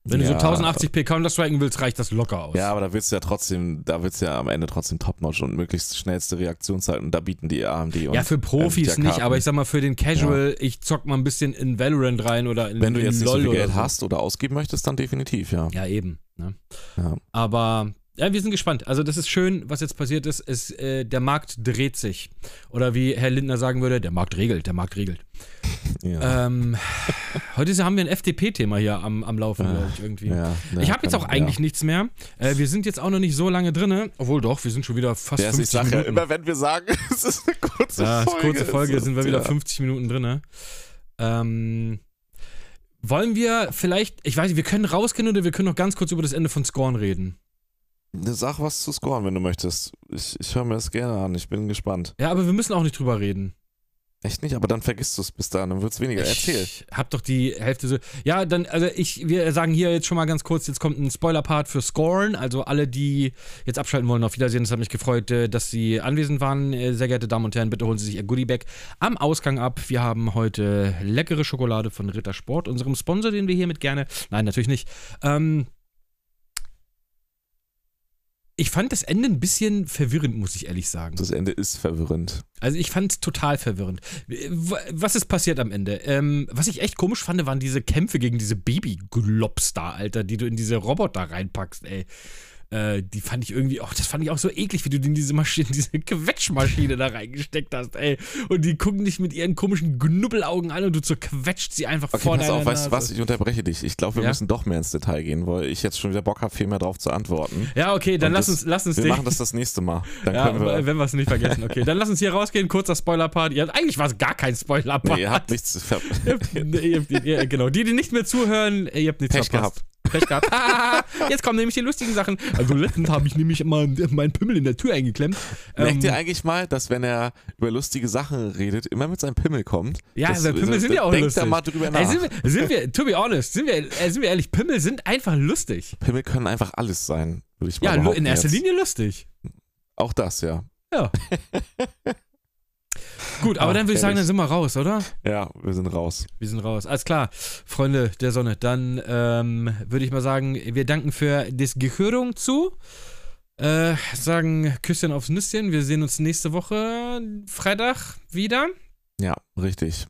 Wenn du so Ja. 1080p Counter-Striken willst, reicht das locker aus. Ja, aber da willst du ja trotzdem, da willst du ja am Ende trotzdem Top-Notch und möglichst schnellste Reaktionszeit und da bieten die AMD und Ja, für Profis Nvidia nicht, aber ich sag mal, für den Casual, ich zock mal ein bisschen in Valorant rein oder in, Wenn du in jetzt nicht so LOL viel oder Geld so. hast oder ausgeben möchtest, dann definitiv, ja. Ja, eben. Ne? Ja. Aber ja, wir sind gespannt. Also, das ist schön, was jetzt passiert ist. Es, äh, der Markt dreht sich. Oder wie Herr Lindner sagen würde, der Markt regelt, der Markt regelt. ja. Ähm, heute haben wir ein FDP-Thema hier am, am Laufen, Ah, glaube ich, irgendwie. ja, ja, ich habe jetzt auch eigentlich ja. nichts mehr. Äh, wir sind jetzt auch noch nicht so lange drin. Obwohl doch, wir sind schon wieder fast Ja, also 50 ich sag Minuten. ja immer, wenn wir sagen, es ist eine kurze Ja, ist Folge. kurze Folge, sind wir wieder ja. 50 Minuten drin. Ähm, wollen wir vielleicht, ich weiß nicht, wir können rausgehen oder wir können noch ganz kurz über das Ende von Scorn reden. Sag was zu scoren, wenn du möchtest. Ich, ich höre mir das gerne an, ich bin gespannt. Ja, aber wir müssen auch nicht drüber reden. Echt nicht, aber dann vergisst du es bis dahin, dann wird es weniger. Erzähl. Ich hab doch die Hälfte so. Ja, dann, also ich, wir sagen hier jetzt schon mal ganz kurz, jetzt kommt ein Spoiler-Part für Scorn. Also alle, die jetzt abschalten wollen, auf Wiedersehen. Es hat mich gefreut, äh, dass Sie anwesend waren. Äh, Sehr geehrte Damen und Herren, bitte holen Sie sich Ihr Goodiebag am Ausgang ab. Wir haben heute leckere Schokolade von Rittersport, unserem Sponsor, den wir hiermit gerne. Nein, natürlich nicht. Ähm, ich fand das Ende ein bisschen verwirrend, muss ich ehrlich sagen. Das Ende ist verwirrend. Also ich fand es total verwirrend. W- Was ist passiert am Ende? Ähm, was ich echt komisch fand, waren diese Kämpfe gegen diese Baby-Globs da, Alter, die du in diese Roboter reinpackst, ey. Äh, die fand ich irgendwie, oh, das fand ich auch so eklig, wie du in diese Maschine, diese Quetschmaschine da reingesteckt hast, ey. Und die gucken dich mit ihren komischen Knubbelaugen an und du zerquetscht sie einfach Okay, vor pass auf, weißt du was, ich unterbreche dich. Ich glaube, wir Ja? müssen doch mehr ins Detail gehen, weil ich jetzt schon wieder Bock habe, viel mehr drauf zu antworten. Ja, okay, dann Und lass das- uns, lass uns Wir den- machen das das nächste Mal. Dann ja, können wir. wenn wir es nicht vergessen. Okay, dann lass uns hier rausgehen. Kurzer Spoiler-Part. Ja, eigentlich war es gar kein Spoiler-Part. Nee, ihr habt nichts ihr habt- ihr- genau, die, die nicht mehr zuhören, ihr habt nichts Pech verpasst. Pech gehabt. Jetzt kommen nämlich die lustigen Sachen. Also letztens habe ich nämlich mal meinen Pimmel in der Tür eingeklemmt. Merkt Ähm, ihr eigentlich mal, dass wenn er über lustige Sachen redet, immer mit seinem Pimmel kommt? Ja, das, Pimmel sind ja auch denkt lustig. da mal drüber Ey, nach. sind, wir, sind wir, to be honest, sind wir, äh, sind wir ehrlich, Pimmel sind einfach lustig. Pimmel können einfach alles sein, würde ich mal Ja, lu- behaupten. in erster jetzt. Linie lustig. Auch das, ja. Ja. Gut, aber Ach, dann würde ich sagen, dann sind wir raus, oder? Ja, wir sind raus. Wir sind raus. Alles klar, Freunde der Sonne. Dann ähm, würde ich mal sagen, wir danken für das Gehörung zu. Äh, sagen Küsschen aufs Nüsschen. Wir sehen uns nächste Woche Freitag wieder. Ja, richtig.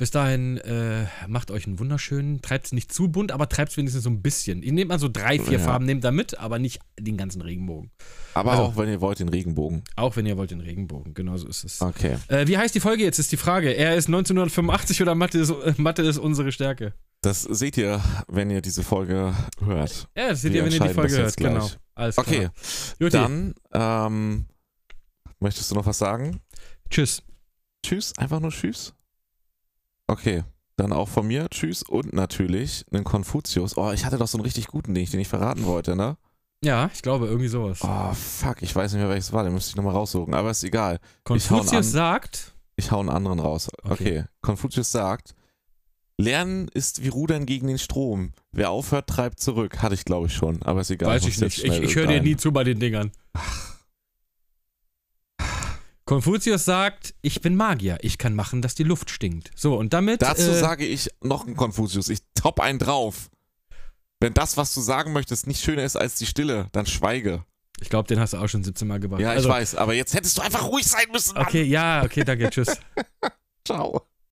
Bis dahin, äh, macht euch einen wunderschönen, treibt es nicht zu bunt, aber treibt es wenigstens so ein bisschen. Ihr nehmt mal so drei, vier Ja. Farben, nehmt da mit, aber nicht den ganzen Regenbogen. Aber Also- auch wenn ihr wollt, den Regenbogen. Auch wenn ihr wollt den Regenbogen, genau so ist es. Okay. Äh, wie heißt die Folge jetzt, ist die Frage. Er ist 1985 oder Mathe ist, äh, Mathe ist unsere Stärke? Das seht ihr, wenn ihr diese Folge hört. Ja, das seht Wir ihr, wenn ihr die Folge hört. gleich. Genau. Alles klar. Okay, Juti. dann ähm, möchtest du noch was sagen? Tschüss. Tschüss, einfach nur Tschüss. Okay, dann auch von mir Tschüss und natürlich einen Konfuzius. Oh, ich hatte doch so einen richtig guten, den ich dir nicht verraten wollte, ne? Ja, ich glaube, irgendwie sowas. Oh, fuck, ich weiß nicht mehr, welches war, den müsste ich nochmal raussuchen, aber ist egal. ich. Konfuzius sagt, Ich hau einen anderen raus. Okay. Okay, Konfuzius sagt, Lernen ist wie Rudern gegen den Strom. Wer aufhört, treibt zurück. Hatte ich, glaube ich, schon, aber ist egal. weiß ich jetzt nicht. Ich, ich höre dir nie zu bei den Dingern. Konfuzius sagt, ich bin Magier. Ich kann machen, dass die Luft stinkt. So, und damit. Dazu äh, sage ich noch einen Konfuzius. Ich top einen drauf. Wenn das, was du sagen möchtest, nicht schöner ist als die Stille, dann schweige. Ich glaube, den hast du auch schon 17 Mal gebracht. Ja, ich also, weiß, aber jetzt hättest du einfach ruhig sein müssen. Mann. Okay, ja, okay, danke, tschüss. Ciao.